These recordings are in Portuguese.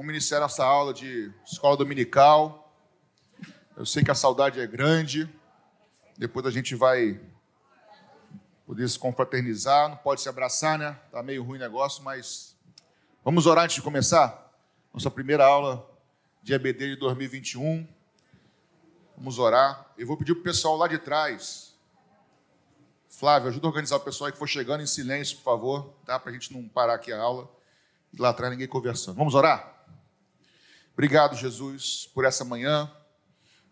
Vamos iniciar nossa aula de escola dominical. Eu sei que a saudade é grande. Depois a gente vai poder se confraternizar. Não pode se abraçar, né? Tá meio ruim o negócio, mas vamos orar antes de começar. Nossa primeira aula de EBD de 2021. Vamos orar. Eu vou pedir para o pessoal lá de trás. Flávio, ajuda a organizar o pessoal que for chegando em silêncio, por favor, tá? Para a gente não parar aqui a aula. E lá atrás ninguém conversando. Vamos orar? Obrigado, Jesus, por essa manhã.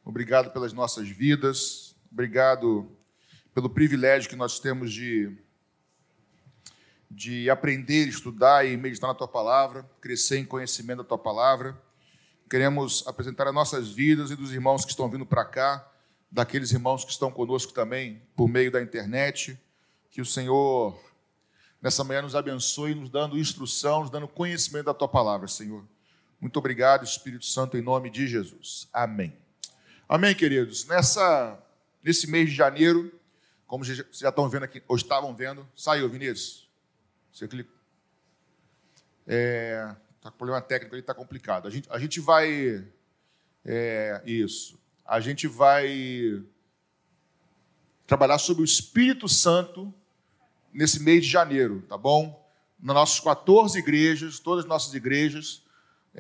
Obrigado pelas nossas vidas. Obrigado pelo privilégio que nós temos de, de aprender, estudar e meditar na tua palavra, crescer em conhecimento da tua palavra. Queremos apresentar as nossas vidas e dos irmãos que estão vindo para cá, daqueles irmãos que estão conosco também por meio da internet. Que o Senhor, nessa manhã, nos abençoe, nos dando instrução, nos dando conhecimento da tua palavra, Senhor. Muito obrigado, Espírito Santo, em nome de Jesus. Amém. Amém, queridos. Nessa, nesse mês de janeiro, como vocês já estão vendo aqui, ou estavam vendo, saiu, Vinícius. Você clica. É, tá com problema técnico, ele está complicado. A gente, a gente vai. É, isso. A gente vai trabalhar sobre o Espírito Santo nesse mês de janeiro, tá bom? Nas nossas 14 igrejas, todas as nossas igrejas,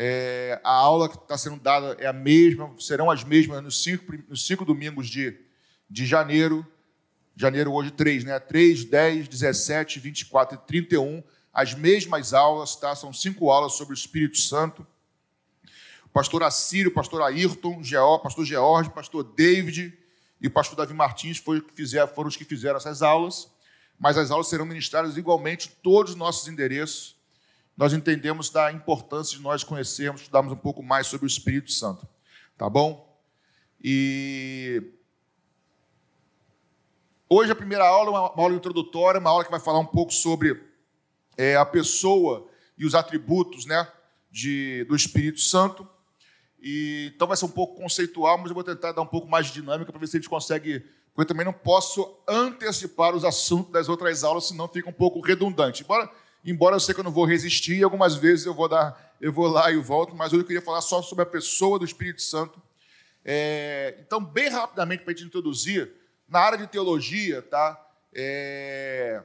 é, a aula que está sendo dada é a mesma, serão as mesmas nos cinco, nos cinco domingos de, de janeiro. Janeiro hoje 3, né? 3, 10, 17, 24 e 31. As mesmas aulas, tá? São cinco aulas sobre o Espírito Santo. O pastor Assírio, o pastor Ayrton, o pastor George, o pastor David e o pastor Davi Martins foram, foram os que fizeram essas aulas. Mas as aulas serão ministradas igualmente em todos os nossos endereços nós entendemos da importância de nós conhecermos, estudarmos um pouco mais sobre o Espírito Santo. Tá bom? E hoje a primeira aula é uma aula introdutória, uma aula que vai falar um pouco sobre é, a pessoa e os atributos né, de, do Espírito Santo. E, então vai ser um pouco conceitual, mas eu vou tentar dar um pouco mais de dinâmica para ver se a gente consegue. Porque eu também não posso antecipar os assuntos das outras aulas, senão fica um pouco redundante. Embora embora eu sei que eu não vou resistir, algumas vezes eu vou dar, eu vou lá e volto, mas hoje eu queria falar só sobre a pessoa do Espírito Santo. É, então, bem rapidamente, para a gente introduzir, na área de teologia, tá? É,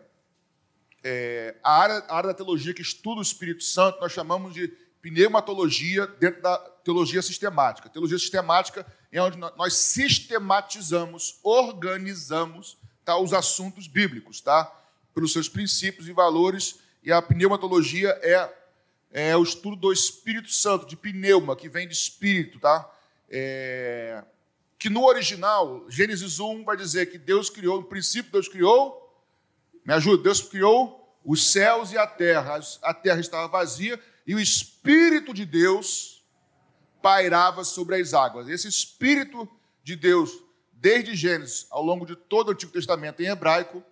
é, a, área, a área da teologia que estuda o Espírito Santo, nós chamamos de pneumatologia dentro da teologia sistemática. Teologia sistemática é onde nós sistematizamos, organizamos tá, os assuntos bíblicos, tá? Pelos seus princípios e valores e a pneumatologia é, é o estudo do Espírito Santo, de pneuma, que vem de espírito, tá? É, que no original, Gênesis 1 vai dizer que Deus criou, no princípio Deus criou, me ajuda, Deus criou os céus e a terra. A terra estava vazia e o Espírito de Deus pairava sobre as águas. Esse Espírito de Deus, desde Gênesis, ao longo de todo o Antigo Testamento em hebraico,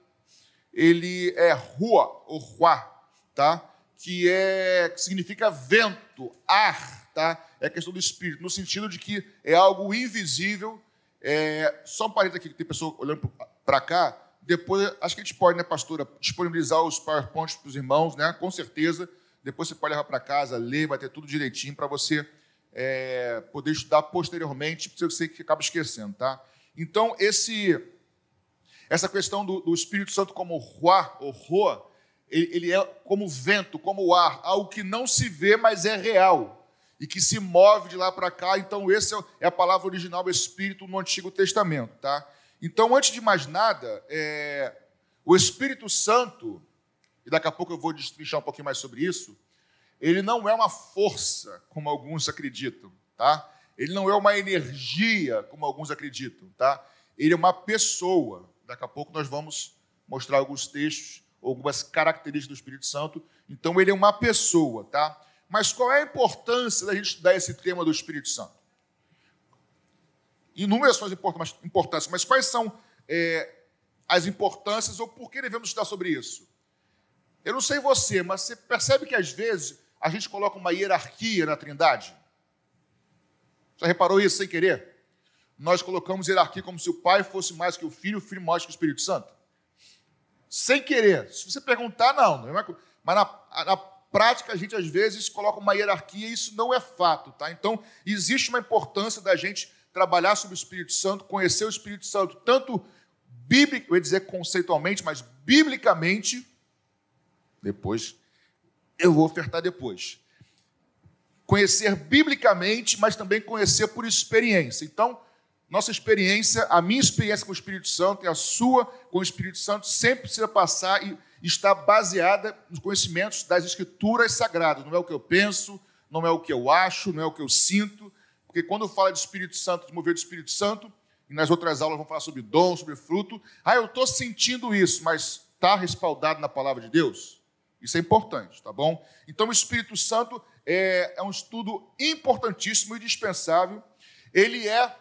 ele é rua, ou ruá, tá? que, é, que significa vento, ar, tá? é questão do espírito, no sentido de que é algo invisível. É, só um parênteses aqui, que tem pessoa olhando para cá. Depois, acho que a gente pode, né, pastora, disponibilizar os PowerPoints para os irmãos, né? com certeza. Depois você pode levar para casa, ler, vai ter tudo direitinho para você é, poder estudar posteriormente, porque sei que acaba esquecendo. Tá? Então, esse, essa questão do, do Espírito Santo como Ruá, ou Roa, ele é como vento, como o ar, algo que não se vê, mas é real e que se move de lá para cá. Então, essa é a palavra original Espírito no Antigo Testamento. Tá? Então, antes de mais nada, é... o Espírito Santo, e daqui a pouco eu vou destrinchar um pouquinho mais sobre isso, ele não é uma força, como alguns acreditam. Tá? Ele não é uma energia, como alguns acreditam. Tá? Ele é uma pessoa. Daqui a pouco nós vamos mostrar alguns textos algumas características do Espírito Santo. Então, ele é uma pessoa, tá? Mas qual é a importância da gente estudar esse tema do Espírito Santo? Inúmeras são as importâncias, mas quais são é, as importâncias ou por que devemos estudar sobre isso? Eu não sei você, mas você percebe que às vezes a gente coloca uma hierarquia na Trindade? Já reparou isso sem querer? Nós colocamos hierarquia como se o Pai fosse mais que o Filho, o Filho mais que o Espírito Santo sem querer. Se você perguntar, não. não é mas na, na, prática, a gente às vezes coloca uma hierarquia e isso não é fato, tá? Então, existe uma importância da gente trabalhar sobre o Espírito Santo, conhecer o Espírito Santo, tanto bíblico, eu ia dizer conceitualmente, mas biblicamente, depois, eu vou ofertar depois. Conhecer biblicamente, mas também conhecer por experiência. Então, nossa experiência, a minha experiência com o Espírito Santo e a sua com o Espírito Santo sempre precisa passar e está baseada nos conhecimentos das Escrituras Sagradas. Não é o que eu penso, não é o que eu acho, não é o que eu sinto, porque quando fala de Espírito Santo, de mover do Espírito Santo, e nas outras aulas vão falar sobre dom, sobre fruto, ah, eu estou sentindo isso, mas está respaldado na palavra de Deus? Isso é importante, tá bom? Então, o Espírito Santo é, é um estudo importantíssimo e dispensável. Ele é,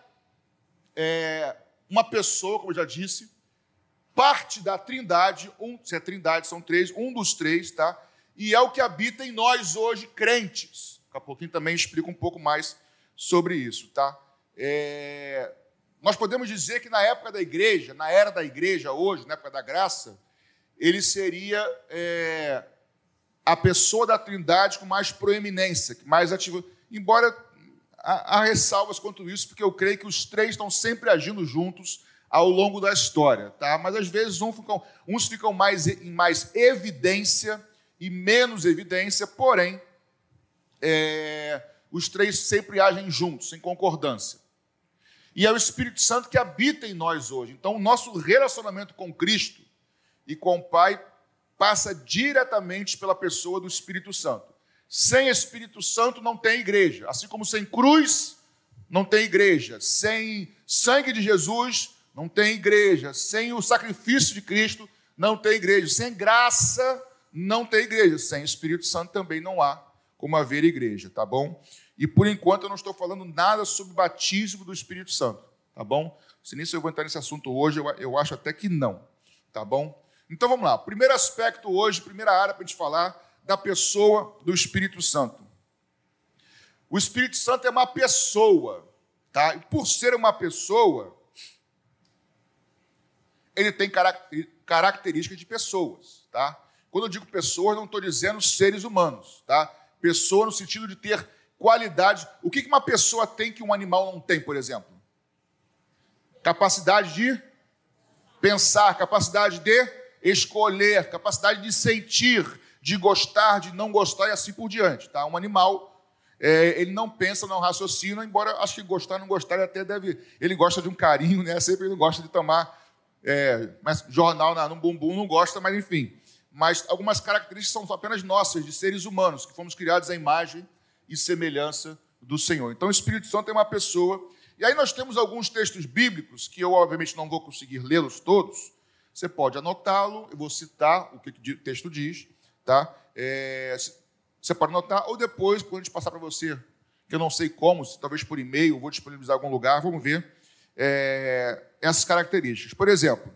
é uma pessoa, como eu já disse, parte da trindade, um, se é trindade, são três, um dos três, tá? E é o que habita em nós hoje, crentes. Daqui a pouquinho também explico um pouco mais sobre isso, tá? É, nós podemos dizer que na época da igreja, na era da igreja hoje, na época da graça, ele seria é, a pessoa da Trindade com mais proeminência, mais ativa. Embora há, ressalvas quanto isso, porque eu creio que os três estão sempre agindo juntos ao longo da história, tá? Mas às vezes uns ficam, uns ficam mais em mais evidência e menos evidência, porém é, os três sempre agem juntos, em concordância. E é o Espírito Santo que habita em nós hoje. Então, o nosso relacionamento com Cristo e com o Pai passa diretamente pela pessoa do Espírito Santo. Sem Espírito Santo não tem igreja. Assim como sem cruz não tem igreja. Sem sangue de Jesus não tem igreja. Sem o sacrifício de Cristo não tem igreja. Sem graça não tem igreja. Sem Espírito Santo também não há como haver igreja, tá bom? E por enquanto eu não estou falando nada sobre batismo do Espírito Santo, tá bom? Se nem se eu vou entrar nesse assunto hoje, eu, eu acho até que não, tá bom? Então vamos lá. Primeiro aspecto hoje, primeira área para a gente falar da pessoa do Espírito Santo. O Espírito Santo é uma pessoa, tá? E por ser uma pessoa, ele tem características de pessoas, tá? Quando eu digo pessoas, não estou dizendo seres humanos, tá? Pessoa no sentido de ter qualidades. O que uma pessoa tem que um animal não tem, por exemplo? Capacidade de pensar, capacidade de escolher, capacidade de sentir, de gostar, de não gostar e assim por diante. Tá? Um animal, é, ele não pensa, não raciocina, embora acho que gostar, não gostar, ele até deve. Ele gosta de um carinho, né? Sempre ele gosta de tomar. É, mas jornal no bumbum não gosta, mas enfim mas algumas características são apenas nossas, de seres humanos, que fomos criados à imagem e semelhança do Senhor. Então, o Espírito Santo é uma pessoa. E aí nós temos alguns textos bíblicos, que eu, obviamente, não vou conseguir lê-los todos. Você pode anotá-lo, eu vou citar o que o texto diz, tá? É, você pode anotar, ou depois, quando a gente passar para você, que eu não sei como, talvez por e-mail, vou disponibilizar em algum lugar, vamos ver é, essas características. Por exemplo,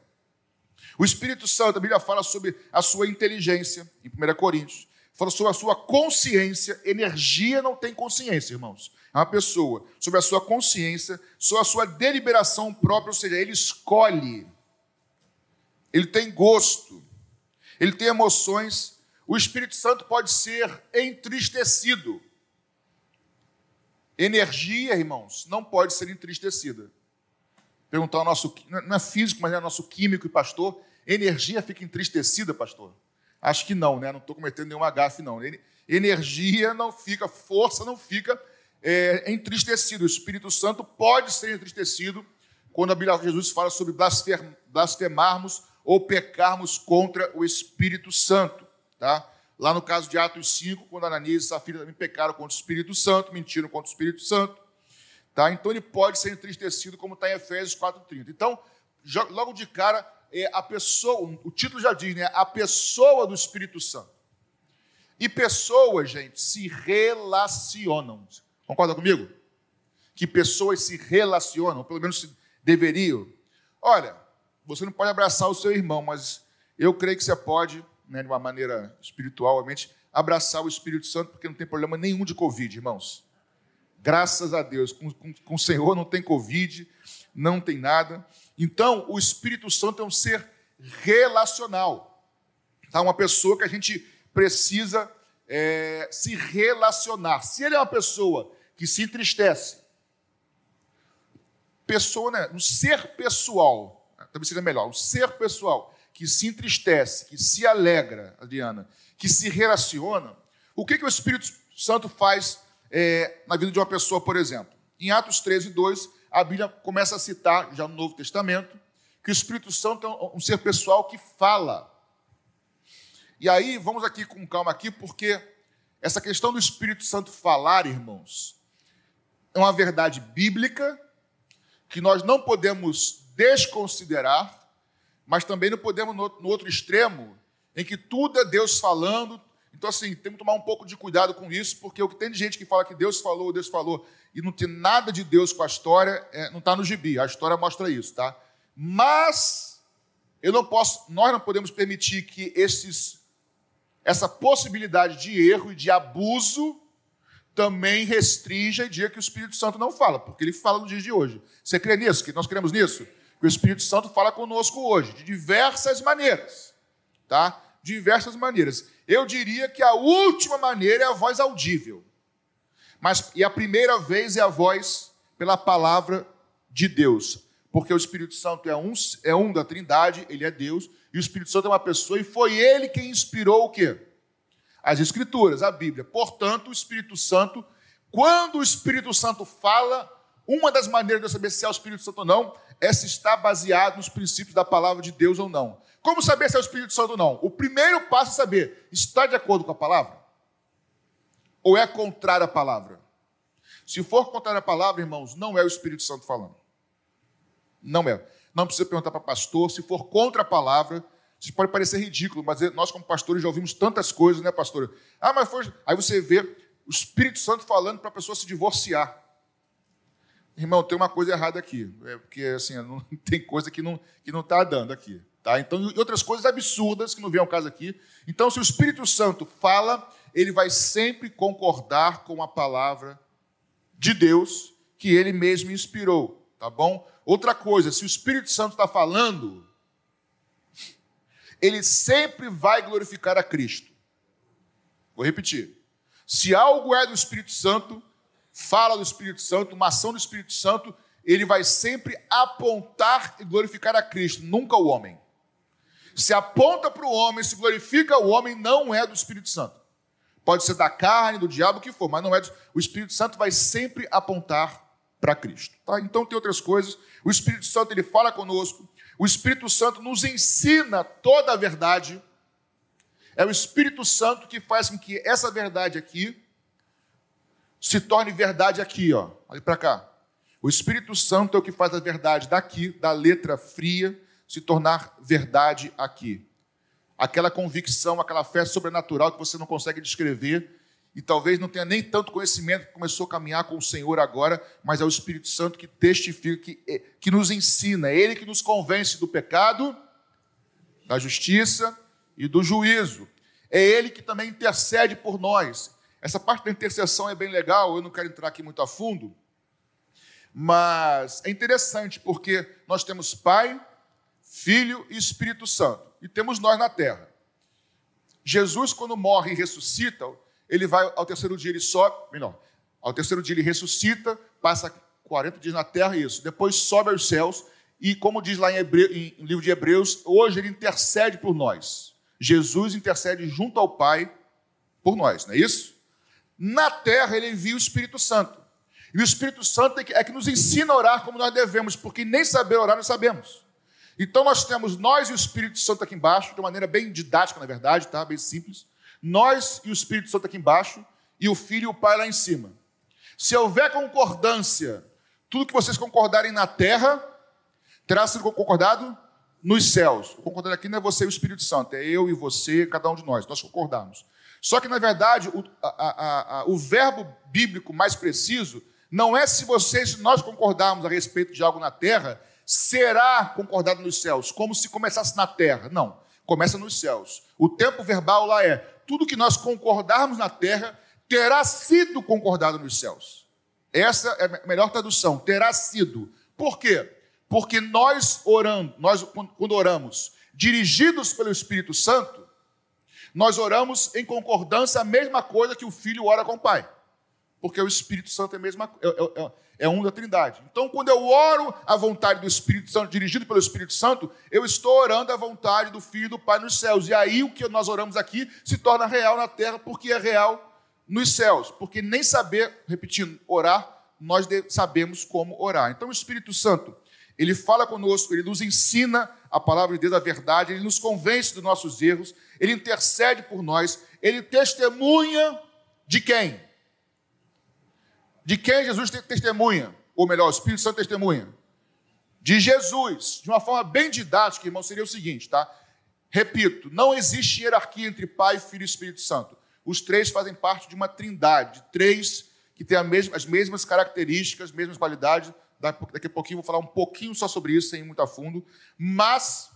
o Espírito Santo, a Bíblia fala sobre a sua inteligência, em 1 Coríntios. Fala sobre a sua consciência. Energia não tem consciência, irmãos. É uma pessoa. Sobre a sua consciência, sobre a sua deliberação própria, ou seja, ele escolhe. Ele tem gosto. Ele tem emoções. O Espírito Santo pode ser entristecido. Energia, irmãos, não pode ser entristecida perguntar ao nosso, não é físico, mas é nosso químico e pastor, energia fica entristecida, pastor? Acho que não, né? Não estou cometendo nenhuma gafe, não. Energia não fica, força não fica é, entristecido. O Espírito Santo pode ser entristecido quando a Bíblia de Jesus fala sobre blasfemarmos ou pecarmos contra o Espírito Santo. Tá? Lá no caso de Atos 5, quando Ananias e Safira também pecaram contra o Espírito Santo, mentiram contra o Espírito Santo. Tá? Então ele pode ser entristecido, como está em Efésios 4,30. Então, logo de cara, é a pessoa, o título já diz, né? A pessoa do Espírito Santo. E pessoas, gente, se relacionam. Concorda comigo? Que pessoas se relacionam, pelo menos deveriam. Olha, você não pode abraçar o seu irmão, mas eu creio que você pode, né, de uma maneira espiritual, obviamente, abraçar o Espírito Santo, porque não tem problema nenhum de Covid, irmãos. Graças a Deus, com, com, com o Senhor não tem Covid, não tem nada. Então, o Espírito Santo é um ser relacional. Tá? Uma pessoa que a gente precisa é, se relacionar. Se ele é uma pessoa que se entristece, pessoa, né? Um ser pessoal, talvez seja melhor, um ser pessoal que se entristece, que se alegra, Adriana, que se relaciona, o que, que o Espírito Santo faz é, na vida de uma pessoa, por exemplo? Em Atos 13, 2, a Bíblia começa a citar, já no Novo Testamento, que o Espírito Santo é um ser pessoal que fala. E aí, vamos aqui com calma aqui, porque essa questão do Espírito Santo falar, irmãos, é uma verdade bíblica que nós não podemos desconsiderar, mas também não podemos, no outro extremo, em que tudo é Deus falando. Então, assim, temos que tomar um pouco de cuidado com isso, porque o que tem de gente que fala que Deus falou, Deus falou, e não tem nada de Deus com a história, é, não está no gibi. A história mostra isso, tá? Mas eu não posso, nós não podemos permitir que esses, essa possibilidade de erro e de abuso também restrinja e diga que o Espírito Santo não fala, porque ele fala no dia de hoje. Você crê nisso? Que nós cremos nisso? O Espírito Santo fala conosco hoje, de diversas maneiras, tá? Diversas maneiras. Eu diria que a última maneira é a voz audível. Mas e a primeira vez é a voz pela palavra de Deus. Porque o Espírito Santo é um, é um da Trindade, ele é Deus, e o Espírito Santo é uma pessoa, e foi ele quem inspirou o quê? as Escrituras, a Bíblia. Portanto, o Espírito Santo, quando o Espírito Santo fala, uma das maneiras de eu saber se é o Espírito Santo ou não é se está baseado nos princípios da palavra de Deus ou não. Como saber se é o Espírito Santo ou não? O primeiro passo é saber: está de acordo com a palavra? Ou é contrário à palavra? Se for contrário à palavra, irmãos, não é o Espírito Santo falando. Não é. Não precisa perguntar para pastor. Se for contra a palavra, isso pode parecer ridículo, mas nós, como pastores, já ouvimos tantas coisas, né, pastor? Ah, mas foi. Aí você vê o Espírito Santo falando para a pessoa se divorciar. Irmão, tem uma coisa errada aqui. É porque assim, não, tem coisa que não está que não tá dando aqui. Tá? Então, e outras coisas absurdas que não vêm ao caso aqui. Então, se o Espírito Santo fala, ele vai sempre concordar com a palavra de Deus que ele mesmo inspirou. Tá bom? Outra coisa, se o Espírito Santo está falando, ele sempre vai glorificar a Cristo. Vou repetir. Se algo é do Espírito Santo, fala do Espírito Santo, uma ação do Espírito Santo, ele vai sempre apontar e glorificar a Cristo, nunca o homem. Se aponta para o homem, se glorifica o homem, não é do Espírito Santo. Pode ser da carne, do diabo, o que for, mas não é do... O Espírito Santo vai sempre apontar para Cristo. Tá? Então tem outras coisas. O Espírito Santo ele fala conosco, o Espírito Santo nos ensina toda a verdade. É o Espírito Santo que faz com que essa verdade aqui se torne verdade aqui, ó. Olha para cá. O Espírito Santo é o que faz a verdade daqui, da letra fria, se tornar verdade aqui. Aquela convicção, aquela fé sobrenatural que você não consegue descrever, e talvez não tenha nem tanto conhecimento começou a caminhar com o Senhor agora, mas é o Espírito Santo que testifica, que, eh, que nos ensina, é Ele que nos convence do pecado, da justiça e do juízo. É Ele que também intercede por nós. Essa parte da intercessão é bem legal, eu não quero entrar aqui muito a fundo, mas é interessante porque nós temos Pai, Filho e Espírito Santo, e temos nós na terra. Jesus, quando morre e ressuscita, ele vai ao terceiro dia, ele sobe, melhor, ao terceiro dia ele ressuscita, passa 40 dias na terra, isso. Depois sobe aos céus, e como diz lá em, Hebreu, em, livro de Hebreus, hoje ele intercede por nós. Jesus intercede junto ao Pai por nós, não é isso? Na terra ele envia o Espírito Santo. E o Espírito Santo é que, é que nos ensina a orar como nós devemos, porque nem saber orar nós sabemos. Então nós temos nós e o Espírito Santo aqui embaixo, de maneira bem didática, na verdade, tá? bem simples nós e o Espírito Santo aqui embaixo, e o Filho e o Pai lá em cima. Se houver concordância, tudo que vocês concordarem na terra, terá sido concordado nos céus. O concordante aqui não é você e o Espírito Santo, é eu e você, cada um de nós, nós concordamos. Só que, na verdade, o, a, a, a, o verbo bíblico mais preciso não é se vocês, nós concordarmos a respeito de algo na terra, será concordado nos céus, como se começasse na terra. Não, começa nos céus. O tempo verbal lá é tudo que nós concordarmos na terra terá sido concordado nos céus. Essa é a melhor tradução, terá sido. Por quê? Porque nós orando, nós quando oramos, dirigidos pelo Espírito Santo, nós oramos em concordância a mesma coisa que o filho ora com o pai. Porque o Espírito Santo é, mesma, é, é, é, é um da Trindade. Então, quando eu oro a vontade do Espírito Santo, dirigido pelo Espírito Santo, eu estou orando a vontade do Filho e do Pai nos céus. E aí o que nós oramos aqui se torna real na terra, porque é real nos céus. Porque nem saber, repetindo, orar, nós sabemos como orar. Então, o Espírito Santo, ele fala conosco, ele nos ensina a palavra de Deus, a verdade, ele nos convence dos nossos erros, ele intercede por nós, ele testemunha de quem? De quem Jesus testemunha? Ou melhor, o Espírito Santo testemunha? De Jesus. De uma forma bem didática, irmão, seria o seguinte, tá? Repito, não existe hierarquia entre Pai, Filho e Espírito Santo. Os três fazem parte de uma trindade, de três que têm as mesmas características, as mesmas qualidades. Daqui a pouquinho vou falar um pouquinho só sobre isso, sem ir muito a fundo. Mas,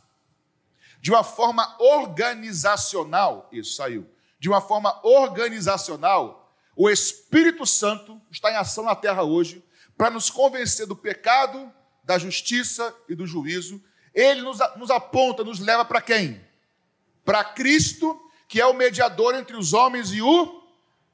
de uma forma organizacional, isso saiu. De uma forma organizacional, o Espírito Santo está em ação na terra hoje para nos convencer do pecado, da justiça e do juízo. Ele nos, nos aponta, nos leva para quem? Para Cristo, que é o mediador entre os homens e o,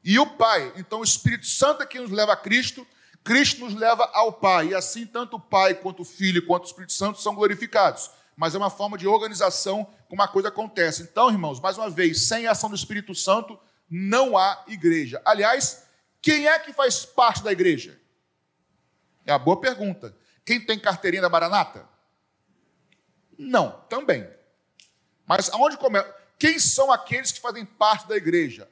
e o Pai. Então, o Espírito Santo é quem nos leva a Cristo, Cristo nos leva ao Pai. E assim, tanto o Pai, quanto o Filho, quanto o Espírito Santo são glorificados. Mas é uma forma de organização como a coisa acontece. Então, irmãos, mais uma vez, sem a ação do Espírito Santo, não há igreja. Aliás, quem é que faz parte da igreja? É uma boa pergunta. Quem tem carteirinha da Maranata? Não, também. Mas aonde começa? Quem são aqueles que fazem parte da igreja?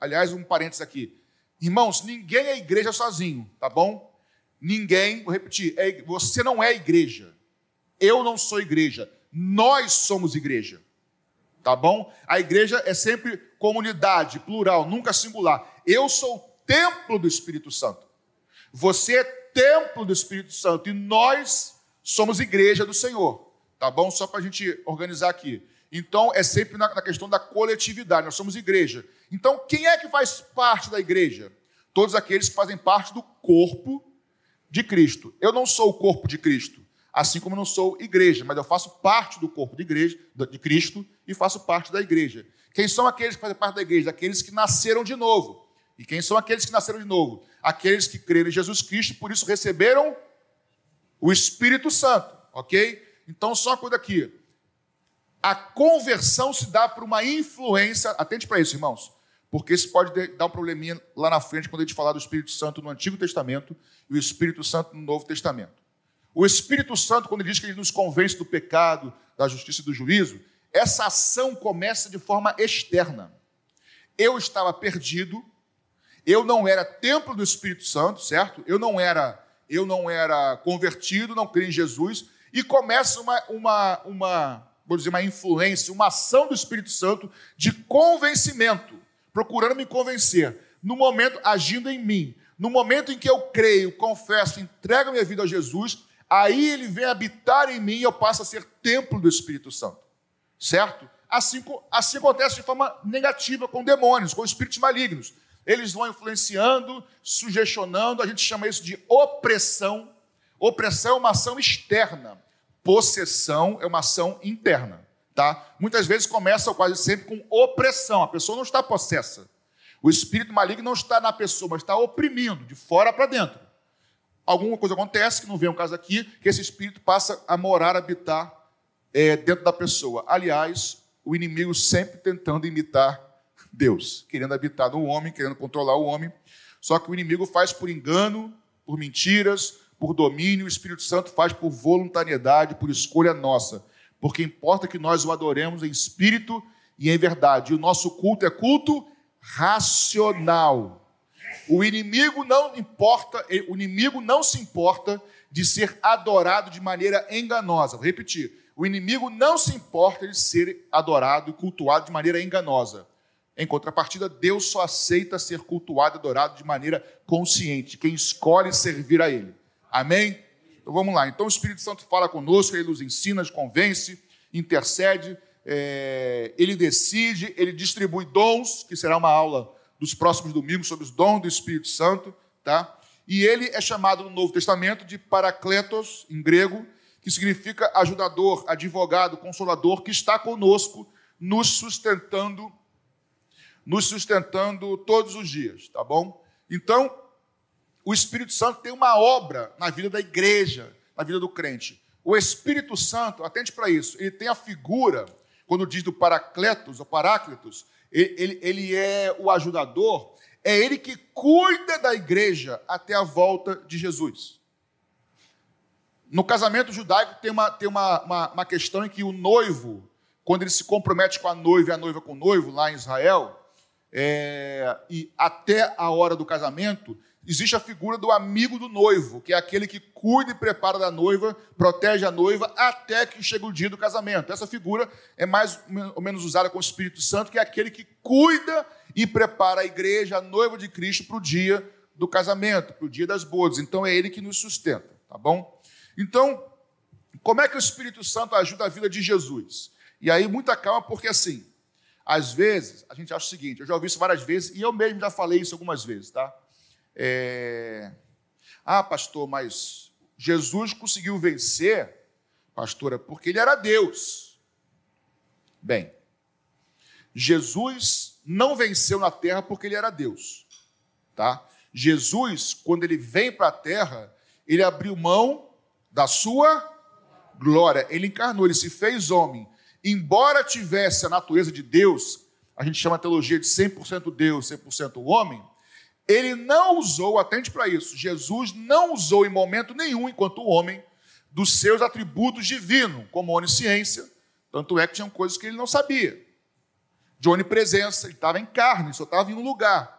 Aliás, um parênteses aqui. Irmãos, ninguém é igreja sozinho, tá bom? Ninguém, vou repetir, é, você não é igreja. Eu não sou igreja. Nós somos igreja. Tá bom? A igreja é sempre comunidade, plural, nunca singular. Eu sou o templo do Espírito Santo. Você é templo do Espírito Santo e nós somos igreja do Senhor. Tá bom? Só para a gente organizar aqui. Então, é sempre na, na questão da coletividade, nós somos igreja. Então, quem é que faz parte da igreja? Todos aqueles que fazem parte do corpo de Cristo. Eu não sou o corpo de Cristo, assim como não sou igreja, mas eu faço parte do corpo de, igreja, de Cristo e faço parte da igreja. Quem são aqueles que fazem parte da igreja? Aqueles que nasceram de novo. E quem são aqueles que nasceram de novo? Aqueles que creram em Jesus Cristo, por isso receberam o Espírito Santo, ok? Então, só uma coisa aqui. A conversão se dá por uma influência, atente para isso, irmãos, porque isso pode dar um probleminha lá na frente quando a gente falar do Espírito Santo no Antigo Testamento e o Espírito Santo no Novo Testamento. O Espírito Santo, quando ele diz que ele nos convence do pecado, da justiça e do juízo, essa ação começa de forma externa. Eu estava perdido, eu não era templo do Espírito Santo, certo? Eu não era, eu não era convertido, não creio em Jesus, e começa uma, uma, uma vou dizer, uma influência, uma ação do Espírito Santo de convencimento, procurando me convencer, no momento agindo em mim, no momento em que eu creio, confesso, entrego minha vida a Jesus, aí ele vem habitar em mim e eu passo a ser templo do Espírito Santo. Certo? Assim, assim acontece de forma negativa com demônios, com espíritos malignos. Eles vão influenciando, sugestionando, a gente chama isso de opressão. Opressão é uma ação externa. Possessão é uma ação interna, tá? Muitas vezes começa quase sempre com opressão. A pessoa não está possessa. O espírito maligno não está na pessoa, mas está oprimindo de fora para dentro. Alguma coisa acontece, que não vem um caso aqui, que esse espírito passa a morar, a habitar é, dentro da pessoa. Aliás, o inimigo sempre tentando imitar Deus, querendo habitar no homem, querendo controlar o homem. Só que o inimigo faz por engano, por mentiras, por domínio, o Espírito Santo faz por voluntariedade, por escolha nossa. Porque importa que nós o adoremos em espírito e em verdade. E o nosso culto é culto racional. O inimigo não importa, o inimigo não se importa de ser adorado de maneira enganosa. Vou repetir. O inimigo não se importa de ser adorado e cultuado de maneira enganosa. Em contrapartida, Deus só aceita ser cultuado e adorado de maneira consciente, quem escolhe servir a Ele. Amém? Então vamos lá. Então o Espírito Santo fala conosco, ele nos ensina, nos convence, intercede, é, ele decide, ele distribui dons, que será uma aula dos próximos domingos sobre os dons do Espírito Santo, tá? E ele é chamado no Novo Testamento de Paracletos, em grego, que significa ajudador, advogado, consolador, que está conosco, nos sustentando nos sustentando todos os dias, tá bom? Então, o Espírito Santo tem uma obra na vida da igreja, na vida do crente. O Espírito Santo, atente para isso, ele tem a figura, quando diz do Paracletos, ou Paráclitos, ele, ele é o ajudador, é ele que cuida da igreja até a volta de Jesus. No casamento judaico tem uma, tem uma, uma, uma questão em que o noivo, quando ele se compromete com a noiva e a noiva com o noivo, lá em Israel, é, e até a hora do casamento, existe a figura do amigo do noivo, que é aquele que cuida e prepara da noiva, protege a noiva até que chegue o dia do casamento. Essa figura é mais ou menos usada com o Espírito Santo, que é aquele que cuida e prepara a igreja, a noiva de Cristo, para o dia do casamento, para o dia das bodas. Então é ele que nos sustenta, tá bom? Então, como é que o Espírito Santo ajuda a vida de Jesus? E aí, muita calma, porque assim, às vezes, a gente acha o seguinte, eu já ouvi isso várias vezes, e eu mesmo já falei isso algumas vezes, tá? É... Ah, pastor, mas Jesus conseguiu vencer, pastora, porque ele era Deus. Bem, Jesus não venceu na terra porque ele era Deus, tá? Jesus, quando ele vem para a terra, ele abriu mão da sua glória, ele encarnou, ele se fez homem. Embora tivesse a natureza de Deus, a gente chama a teologia de 100% Deus, 100% homem, ele não usou, atente para isso, Jesus não usou em momento nenhum, enquanto homem, dos seus atributos divinos, como onisciência, tanto é que tinham coisas que ele não sabia. De onipresença, ele estava em carne, só estava em um lugar.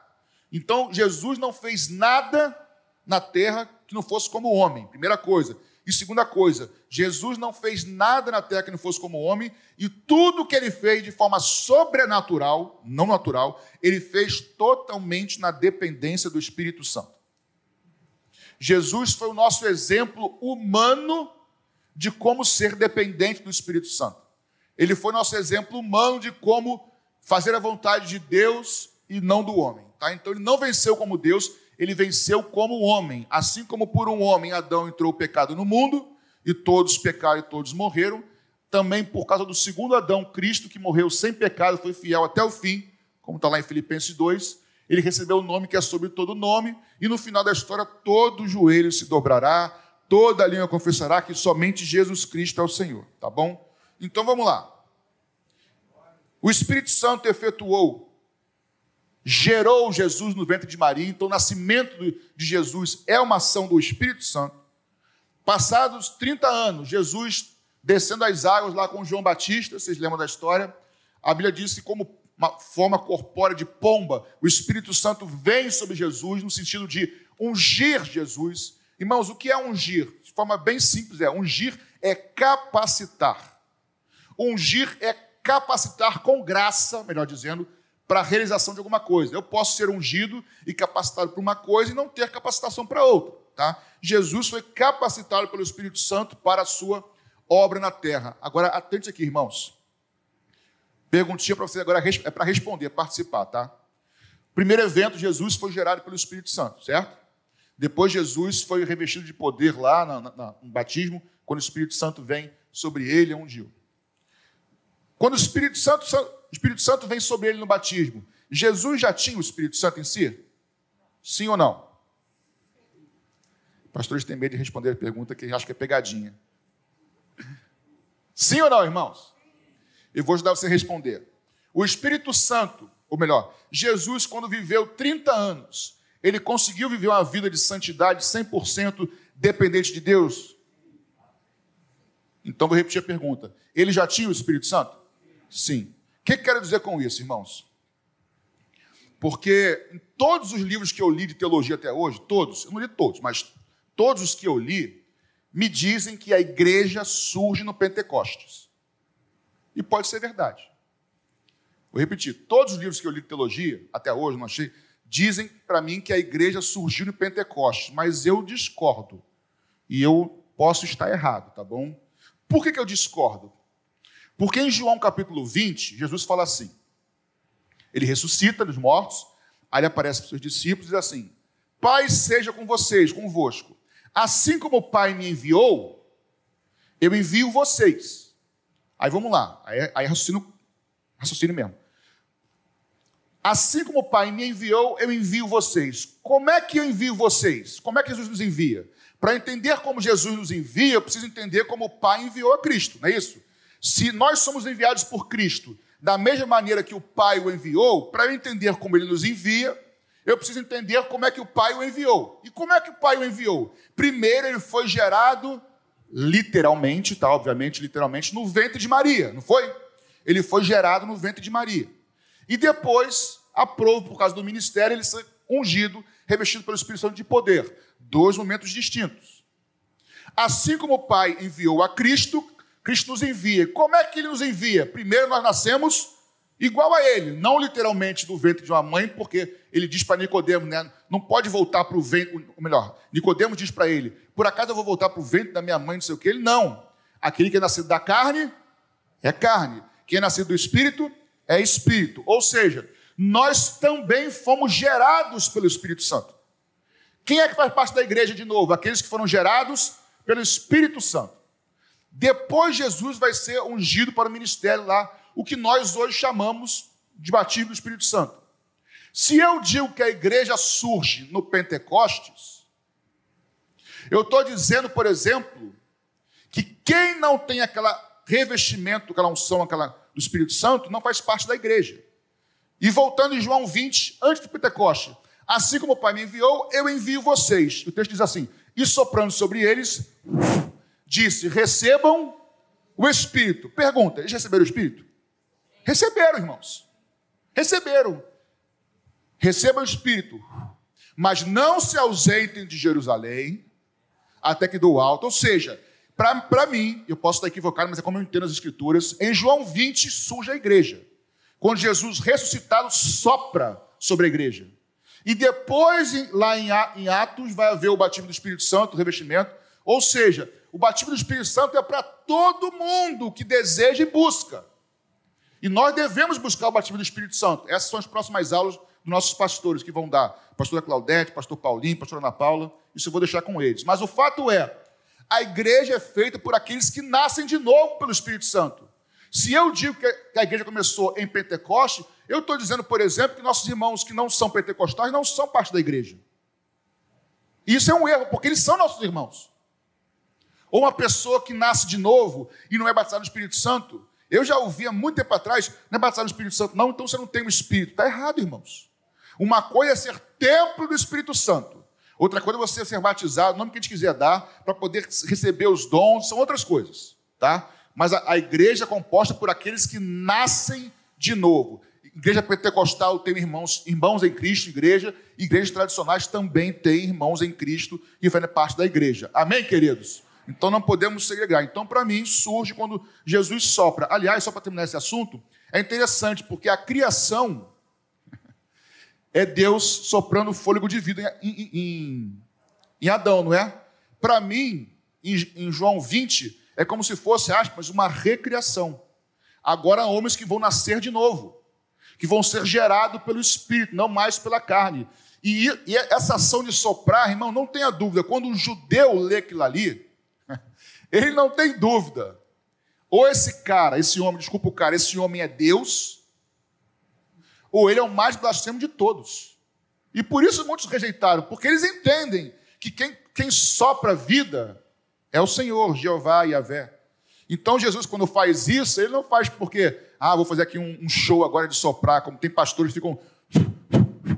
Então, Jesus não fez nada na terra que não fosse como homem, primeira coisa. E segunda coisa, Jesus não fez nada na terra que não fosse como homem, e tudo que ele fez de forma sobrenatural, não natural, ele fez totalmente na dependência do Espírito Santo. Jesus foi o nosso exemplo humano de como ser dependente do Espírito Santo. Ele foi nosso exemplo humano de como fazer a vontade de Deus e não do homem. Tá? Então ele não venceu como Deus, ele venceu como homem. Assim como por um homem Adão entrou o pecado no mundo, e todos pecaram e todos morreram, também por causa do segundo Adão, Cristo, que morreu sem pecado, foi fiel até o fim, como está lá em Filipenses 2, ele recebeu o nome que é sobre todo nome, e no final da história todo joelho se dobrará, toda língua confessará que somente Jesus Cristo é o Senhor, tá bom? Então vamos lá. O Espírito Santo efetuou gerou Jesus no ventre de Maria, então o nascimento de Jesus é uma ação do Espírito Santo. Passados 30 anos, Jesus descendo as águas lá com João Batista, vocês lembram da história? A Bíblia diz que, como uma forma corpórea de pomba, o Espírito Santo vem sobre Jesus no sentido de ungir Jesus. Irmãos, o que é ungir? De forma bem simples, é ungir é capacitar. Ungir é capacitar com graça, melhor dizendo, para a realização de alguma coisa. Eu posso ser ungido e capacitado para uma coisa e não ter capacitação para outra. Tá? Jesus foi capacitado pelo Espírito Santo para a sua obra na terra. Agora, atente aqui, irmãos. Perguntinha para você agora, é para responder, participar, tá? Primeiro evento, Jesus foi gerado pelo Espírito Santo, certo? Depois, Jesus foi revestido de poder lá no batismo, quando o Espírito Santo vem sobre ele, é ungiu. Quando o Espírito Santo o Espírito Santo vem sobre ele no batismo. Jesus já tinha o Espírito Santo em si? Sim ou não? Pastores têm medo de responder a pergunta que acho que é pegadinha. Sim ou não, irmãos? Eu vou ajudar você a responder. O Espírito Santo, ou melhor, Jesus, quando viveu 30 anos, ele conseguiu viver uma vida de santidade 100% dependente de Deus? Então vou repetir a pergunta. Ele já tinha o Espírito Santo? Sim que, que quero dizer com isso, irmãos? Porque em todos os livros que eu li de teologia até hoje, todos, eu não li todos, mas todos os que eu li, me dizem que a igreja surge no Pentecostes. E pode ser verdade. Vou repetir: todos os livros que eu li de teologia, até hoje, não achei, dizem para mim que a igreja surgiu no Pentecostes, mas eu discordo. E eu posso estar errado, tá bom? Por que, que eu discordo? Porque em João capítulo 20, Jesus fala assim: ele ressuscita dos mortos, aí ele aparece para os seus discípulos e diz assim: Pai seja com vocês, convosco. Assim como o Pai me enviou, eu envio vocês. Aí vamos lá, aí, aí raciocínio, raciocínio mesmo. Assim como o Pai me enviou, eu envio vocês. Como é que eu envio vocês? Como é que Jesus nos envia? Para entender como Jesus nos envia, eu preciso entender como o Pai enviou a Cristo, não é isso? Se nós somos enviados por Cristo da mesma maneira que o Pai o enviou, para eu entender como ele nos envia, eu preciso entender como é que o Pai o enviou. E como é que o Pai o enviou? Primeiro, ele foi gerado literalmente, tá? Obviamente, literalmente, no ventre de Maria, não foi? Ele foi gerado no ventre de Maria. E depois, aprove por causa do ministério, ele ser ungido, revestido pelo Espírito Santo de poder. Dois momentos distintos. Assim como o Pai enviou a Cristo, Cristo nos envia. Como é que ele nos envia? Primeiro, nós nascemos igual a ele, não literalmente do ventre de uma mãe, porque ele diz para Nicodemos, né, não pode voltar para o ventre, ou melhor, Nicodemos diz para ele, por acaso eu vou voltar para o ventre da minha mãe, não sei o que, ele não. Aquele que é nascido da carne é carne, quem é nascido do espírito é espírito. Ou seja, nós também fomos gerados pelo Espírito Santo. Quem é que faz parte da igreja de novo? Aqueles que foram gerados pelo Espírito Santo. Depois Jesus vai ser ungido para o ministério lá, o que nós hoje chamamos de batismo do Espírito Santo. Se eu digo que a igreja surge no Pentecostes, eu estou dizendo, por exemplo, que quem não tem aquela revestimento, aquela unção, aquela do Espírito Santo, não faz parte da igreja. E voltando em João 20, antes do Pentecoste, assim como o Pai me enviou, eu envio vocês. O texto diz assim: e soprando sobre eles, disse: recebam o Espírito. Pergunta: eles receberam o Espírito? Receberam, irmãos. Receberam. Recebam o Espírito. Mas não se ausentem de Jerusalém até que do alto. Ou seja, para mim, eu posso estar equivocado, mas é como eu entendo as Escrituras, em João 20 surge a igreja. Quando Jesus ressuscitado sopra sobre a igreja. E depois, lá em Atos, vai haver o batismo do Espírito Santo, o revestimento. Ou seja, o batismo do Espírito Santo é para todo mundo que deseja e busca. E nós devemos buscar o batismo do Espírito Santo. Essas são as próximas aulas dos nossos pastores que vão dar. Pastora Claudete, pastor Paulinho, pastora Ana Paula. Isso eu vou deixar com eles. Mas o fato é, a igreja é feita por aqueles que nascem de novo pelo Espírito Santo. Se eu digo que a igreja começou em Pentecoste, eu estou dizendo, por exemplo, que nossos irmãos que não são pentecostais não são parte da igreja. Isso é um erro, porque eles são nossos irmãos. Ou uma pessoa que nasce de novo e não é batizada no Espírito Santo. Eu já ouvi há muito tempo atrás, não é batizado no Espírito Santo, não, então você não tem o Espírito. Está errado, irmãos. Uma coisa é ser templo do Espírito Santo. Outra coisa é você ser batizado, o nome que a gente quiser dar, para poder receber os dons, são outras coisas, tá? Mas a, a igreja é composta por aqueles que nascem de novo. Igreja pentecostal tem irmãos, irmãos em Cristo, igreja. Igrejas tradicionais também têm irmãos em Cristo e fazem parte da igreja. Amém, queridos? Então não podemos segregar. Então, para mim, surge quando Jesus sopra. Aliás, só para terminar esse assunto, é interessante, porque a criação é Deus soprando fôlego de vida em, em, em Adão, não é? Para mim, em, João 20, é como se fosse, aspas, uma recriação. Agora, homens que vão nascer de novo, que vão ser gerados pelo Espírito, não mais pela carne. E, e essa ação de soprar, irmão, não tenha dúvida, quando um judeu lê aquilo ali, ele não tem dúvida. Ou esse cara, esse homem, desculpa o cara, esse homem é Deus, ou ele é o mais blasfemo de todos. E por isso muitos rejeitaram, porque eles entendem que quem, quem sopra vida é o Senhor, Jeová e Yahvé. Então Jesus, quando faz isso, ele não faz porque, ah, vou fazer aqui um, um show agora de soprar, como tem pastores que ficam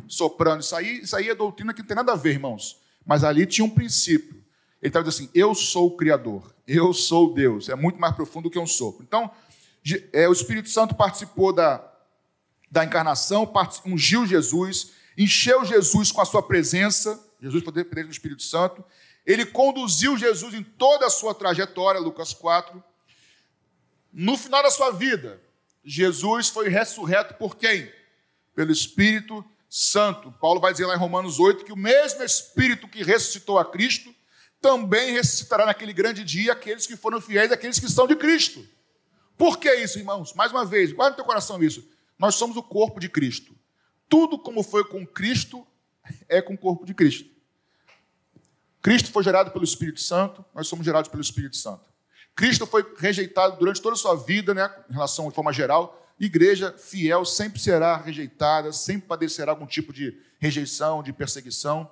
soprando. Isso aí, isso aí é doutrina que não tem nada a ver, irmãos. Mas ali tinha um princípio. Ele estava dizendo assim: eu sou o Criador, eu sou Deus. É muito mais profundo do que um sopro. Então, é, o Espírito Santo participou da, da encarnação, ungiu Jesus, encheu Jesus com a sua presença, Jesus poder do Espírito Santo. Ele conduziu Jesus em toda a sua trajetória, Lucas 4. No final da sua vida, Jesus foi ressurreto por quem? Pelo Espírito Santo. Paulo vai dizer lá em Romanos 8 que o mesmo Espírito que ressuscitou a Cristo também ressuscitará naquele grande dia aqueles que foram fiéis, aqueles que são de Cristo. Por que isso, irmãos? Mais uma vez, guarda no teu coração isso. Nós somos o corpo de Cristo. Tudo como foi com Cristo é com o corpo de Cristo. Cristo foi gerado pelo Espírito Santo, nós somos gerados pelo Espírito Santo. Cristo foi rejeitado durante toda a sua vida, né, em relação de forma geral, igreja fiel sempre será rejeitada, sempre padecerá algum tipo de rejeição, de perseguição.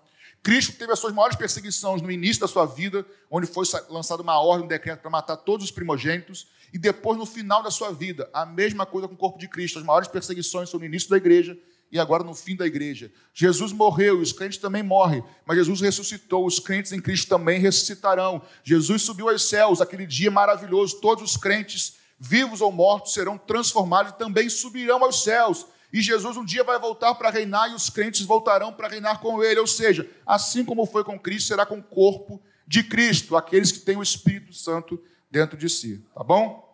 Cristo teve as suas maiores perseguições no início da sua vida, onde foi lançada uma ordem, um decreto para matar todos os primogênitos, e depois no final da sua vida, a mesma coisa com o corpo de Cristo. As maiores perseguições são no início da igreja e agora no fim da igreja. Jesus morreu e os crentes também morrem, mas Jesus ressuscitou, os crentes em Cristo também ressuscitarão. Jesus subiu aos céus, aquele dia maravilhoso, todos os crentes, vivos ou mortos, serão transformados e também subirão aos céus. E Jesus um dia vai voltar para reinar e os crentes voltarão para reinar com ele. Ou seja, assim como foi com Cristo, será com o corpo de Cristo, aqueles que têm o Espírito Santo dentro de si. Tá bom?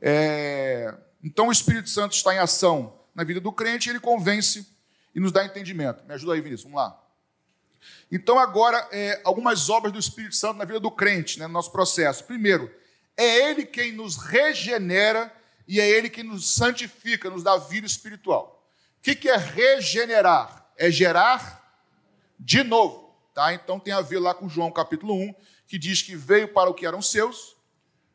É... Então o Espírito Santo está em ação na vida do crente, ele convence e nos dá entendimento. Me ajuda aí, Vinícius, vamos lá. Então, agora, é, algumas obras do Espírito Santo na vida do crente, né, no nosso processo. Primeiro, é Ele quem nos regenera e é Ele quem nos santifica, nos dá vida espiritual. O que, que é regenerar? É gerar de novo. Tá? Então, tem a ver lá com João capítulo 1, que diz que veio para o que eram seus,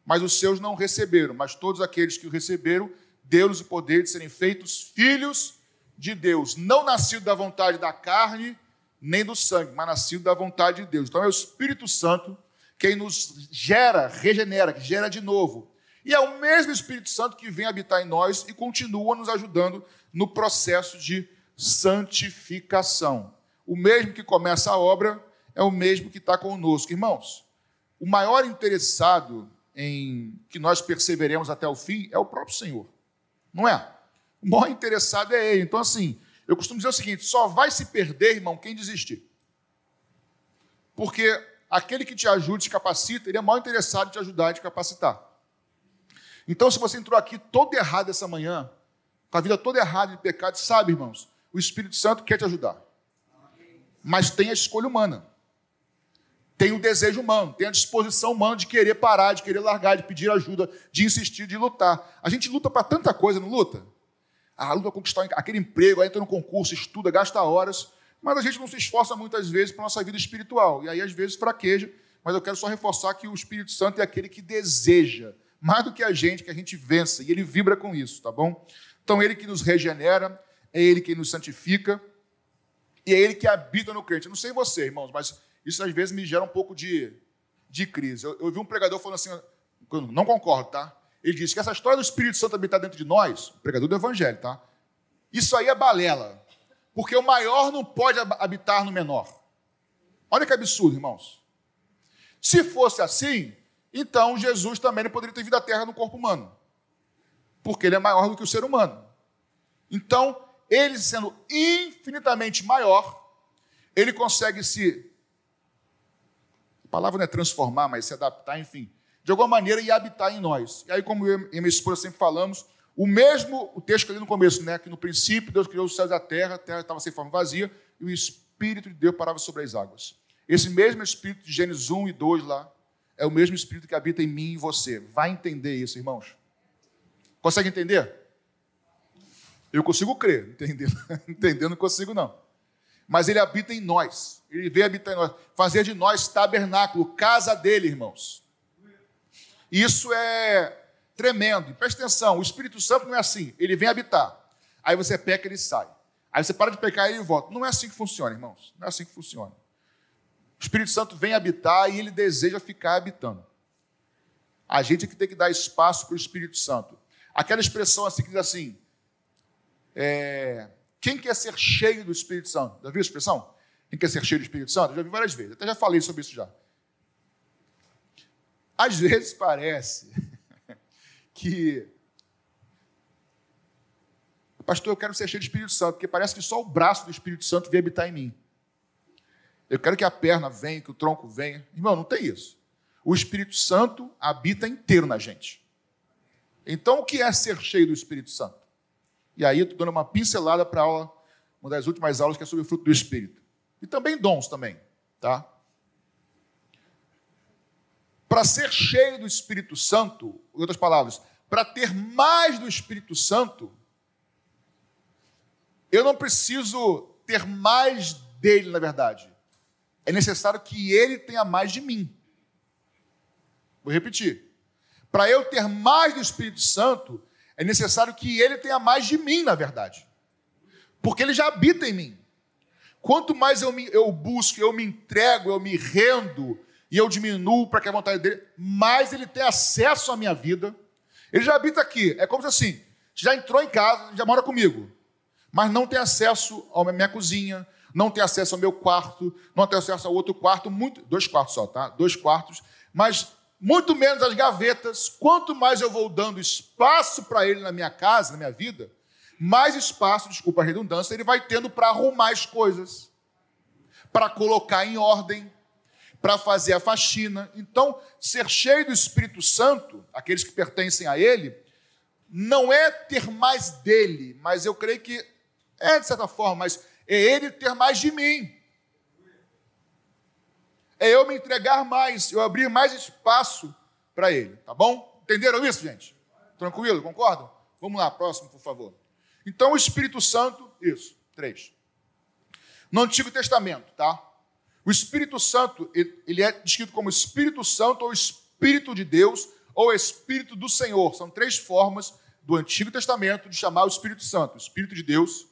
mas os seus não receberam, mas todos aqueles que o receberam, deu-lhes o poder de serem feitos filhos de Deus, não nascido da vontade da carne nem do sangue, mas nascido da vontade de Deus. Então é o Espírito Santo quem nos gera, regenera, que gera de novo. E é o mesmo Espírito Santo que vem habitar em nós e continua nos ajudando no processo de santificação. O mesmo que começa a obra é o mesmo que está conosco. Irmãos, o maior interessado em que nós perseveremos até o fim é o próprio Senhor. Não é? O maior interessado é ele. Então, assim, eu costumo dizer o seguinte: só vai se perder, irmão, quem desistir. Porque aquele que te ajuda, te capacita, ele é maior interessado em te ajudar e te capacitar. Então, se você entrou aqui todo errado essa manhã, com a vida toda errada de pecado, sabe, irmãos, o Espírito Santo quer te ajudar. Mas tem a escolha humana. Tem o desejo humano, tem a disposição humana de querer parar, de querer largar, de pedir ajuda, de insistir, de lutar. A gente luta para tanta coisa, não luta? A luta para conquistar aquele emprego, entra no concurso, estuda, gasta horas, mas a gente não se esforça muitas vezes para a nossa vida espiritual. E aí, às vezes, fraqueja. Mas eu quero só reforçar que o Espírito Santo é aquele que deseja, mais do que a gente, que a gente vença. E ele vibra com isso, tá bom? Então, ele que nos regenera, é ele que nos santifica, e é ele que habita no crente. Eu não sei você, irmãos, mas isso às vezes me gera um pouco de, de crise. Eu, eu vi um pregador falando assim, não concordo, tá? Ele disse que essa história do Espírito Santo habitar dentro de nós, pregador do Evangelho, tá? Isso aí é balela. Porque o maior não pode habitar no menor. Olha que absurdo, irmãos. Se fosse assim, então Jesus também não poderia ter vindo à terra no corpo humano. Porque ele é maior do que o ser humano. Então, ele sendo infinitamente maior, ele consegue se a palavra não é transformar, mas se adaptar, enfim. De alguma maneira, e habitar em nós. E aí, como eu e minha esposa sempre falamos, o mesmo, o texto que ali no começo, né? Que no princípio Deus criou os céus e a terra, a terra estava sem forma vazia, e o Espírito de Deus parava sobre as águas. Esse mesmo Espírito de Gênesis 1 e 2 lá, é o mesmo Espírito que habita em mim e você. Vai entender isso, irmãos? Consegue entender? Eu consigo crer, entendendo, entendendo não consigo não mas ele habita em nós. Ele veio habitar em nós, fazer de nós tabernáculo, casa dele, irmãos. Isso é tremendo. Presta atenção, o Espírito Santo não é assim. Ele vem habitar. Aí você peca, ele sai. Aí você para de pecar e ele volta. Não é assim que funciona, irmãos. Não é assim que funciona. O Espírito Santo vem habitar e ele deseja ficar habitando. A gente é que tem que dar espaço para o Espírito Santo. Aquela expressão assim que diz assim: é, quem quer ser cheio do Espírito Santo? Já viu a expressão? Quem quer ser cheio do Espírito Santo? Já vi várias vezes, até já falei sobre isso já. Às vezes parece que. Pastor, eu quero ser cheio do Espírito Santo, porque parece que só o braço do Espírito Santo vem habitar em mim. Eu quero que a perna venha, que o tronco venha. Irmão, não tem isso. O Espírito Santo habita inteiro na gente. Então, o que é ser cheio do Espírito Santo? E aí estou dando uma pincelada para aula, uma das últimas aulas que é sobre o fruto do Espírito. E também dons também, tá? Para ser cheio do Espírito Santo, em outras palavras, para ter mais do Espírito Santo, eu não preciso ter mais dele, na verdade. É necessário que ele tenha mais de mim. Vou repetir. Para eu ter mais do Espírito Santo, é necessário que ele tenha mais de mim, na verdade. Porque ele já habita em mim. Quanto mais eu, me, eu busco, eu me entrego, eu me rendo e eu diminuo para que a vontade dele, mais ele tem acesso à minha vida. Ele já habita aqui. É como se assim, já entrou em casa, já mora comigo, mas não tem acesso à minha cozinha, não tem acesso ao meu quarto, não tem acesso ao outro quarto, muito, dois quartos só, tá? Dois quartos, mas muito menos as gavetas. Quanto mais eu vou dando espaço para ele na minha casa, na minha vida, mais espaço, desculpa a redundância, ele vai tendo para arrumar as coisas, para colocar em ordem, para fazer a faxina. Então, ser cheio do Espírito Santo, aqueles que pertencem a ele, não é ter mais dele, mas eu creio que é de certa forma, mas é ele ter mais de mim. É eu me entregar mais, eu abrir mais espaço para ele, tá bom? Entenderam isso, gente? Tranquilo? Concordam? Vamos lá, próximo, por favor. Então, o Espírito Santo, isso, três. No Antigo Testamento, tá? O Espírito Santo, ele é descrito como Espírito Santo ou Espírito de Deus ou Espírito do Senhor. São três formas do Antigo Testamento de chamar o Espírito Santo: Espírito de Deus,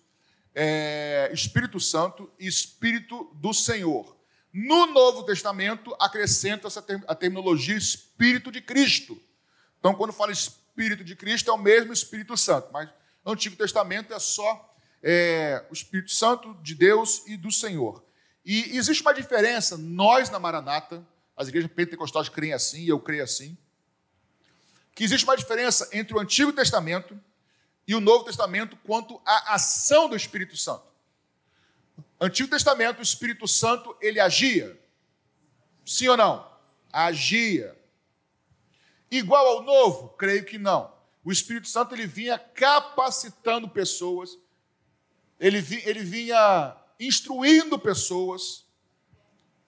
é, Espírito Santo e Espírito do Senhor. No Novo Testamento, acrescenta essa a terminologia Espírito de Cristo. Então, quando fala Espírito de Cristo, é o mesmo Espírito Santo, mas no Antigo Testamento é só é, o Espírito Santo de Deus e do Senhor. E existe uma diferença, nós na Maranata, as igrejas pentecostais creem assim, e eu creio assim, que existe uma diferença entre o Antigo Testamento e o Novo Testamento quanto à ação do Espírito Santo. Antigo Testamento, o Espírito Santo, ele agia? Sim ou não? Agia. Igual ao Novo? Creio que não. O Espírito Santo ele vinha capacitando pessoas, ele, ele vinha instruindo pessoas,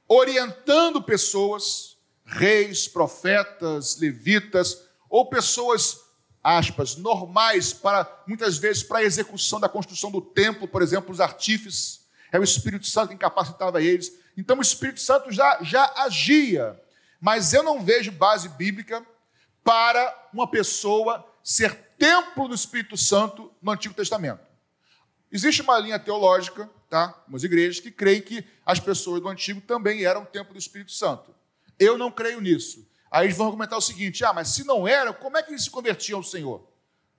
orientando pessoas, reis, profetas, levitas, ou pessoas aspas, normais para muitas vezes para a execução da construção do templo, por exemplo, os artífices, é o Espírito Santo que capacitava eles. Então o Espírito Santo já, já agia, mas eu não vejo base bíblica para uma pessoa ser templo do Espírito Santo no Antigo Testamento. Existe uma linha teológica, tá? Umas igrejas que creem que as pessoas do Antigo também eram templo do Espírito Santo. Eu não creio nisso. Aí eles vão argumentar o seguinte: ah, mas se não era, como é que eles se convertiam ao Senhor?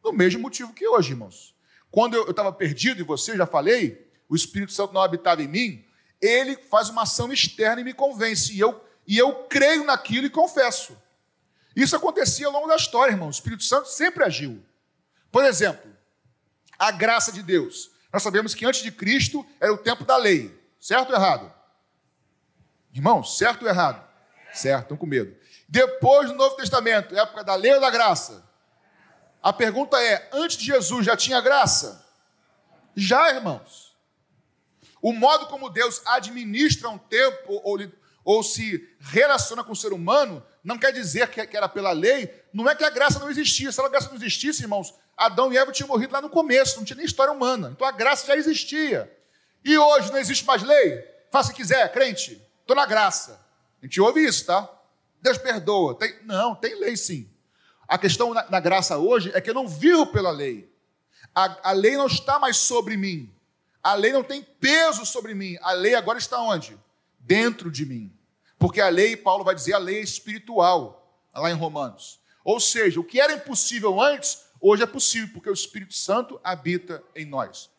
Do mesmo motivo que hoje, irmãos. Quando eu estava perdido, e você já falei, o Espírito Santo não habitava em mim, ele faz uma ação externa e me convence. E eu, e eu creio naquilo e confesso. Isso acontecia ao longo da história, irmão. O Espírito Santo sempre agiu. Por exemplo, a graça de Deus. Nós sabemos que antes de Cristo era o tempo da lei. Certo ou errado? Irmão, certo ou errado? Certo, estão com medo. Depois do Novo Testamento, época da lei ou da graça? A pergunta é: antes de Jesus já tinha graça? Já, irmãos. O modo como Deus administra um tempo ou, ou se relaciona com o ser humano não quer dizer que, que era pela lei, não é que a graça não existia. Se a graça não existisse, irmãos, Adão e Eva tinham morrido lá no começo, não tinha nem história humana. Então a graça já existia. E hoje não existe mais lei? Faça o que quiser, crente. Estou na graça. A gente ouve isso, tá? Deus perdoa. Tem, não, tem lei sim. A questão na, na, graça hoje é que eu não vivo pela lei. A, a lei não está mais sobre mim. A lei não tem peso sobre mim. A lei agora está onde? Dentro de mim. Porque a lei, Paulo vai dizer, a lei é espiritual, lá em Romanos. Ou seja, o que era impossível antes, hoje é possível, porque o Espírito Santo habita em nós.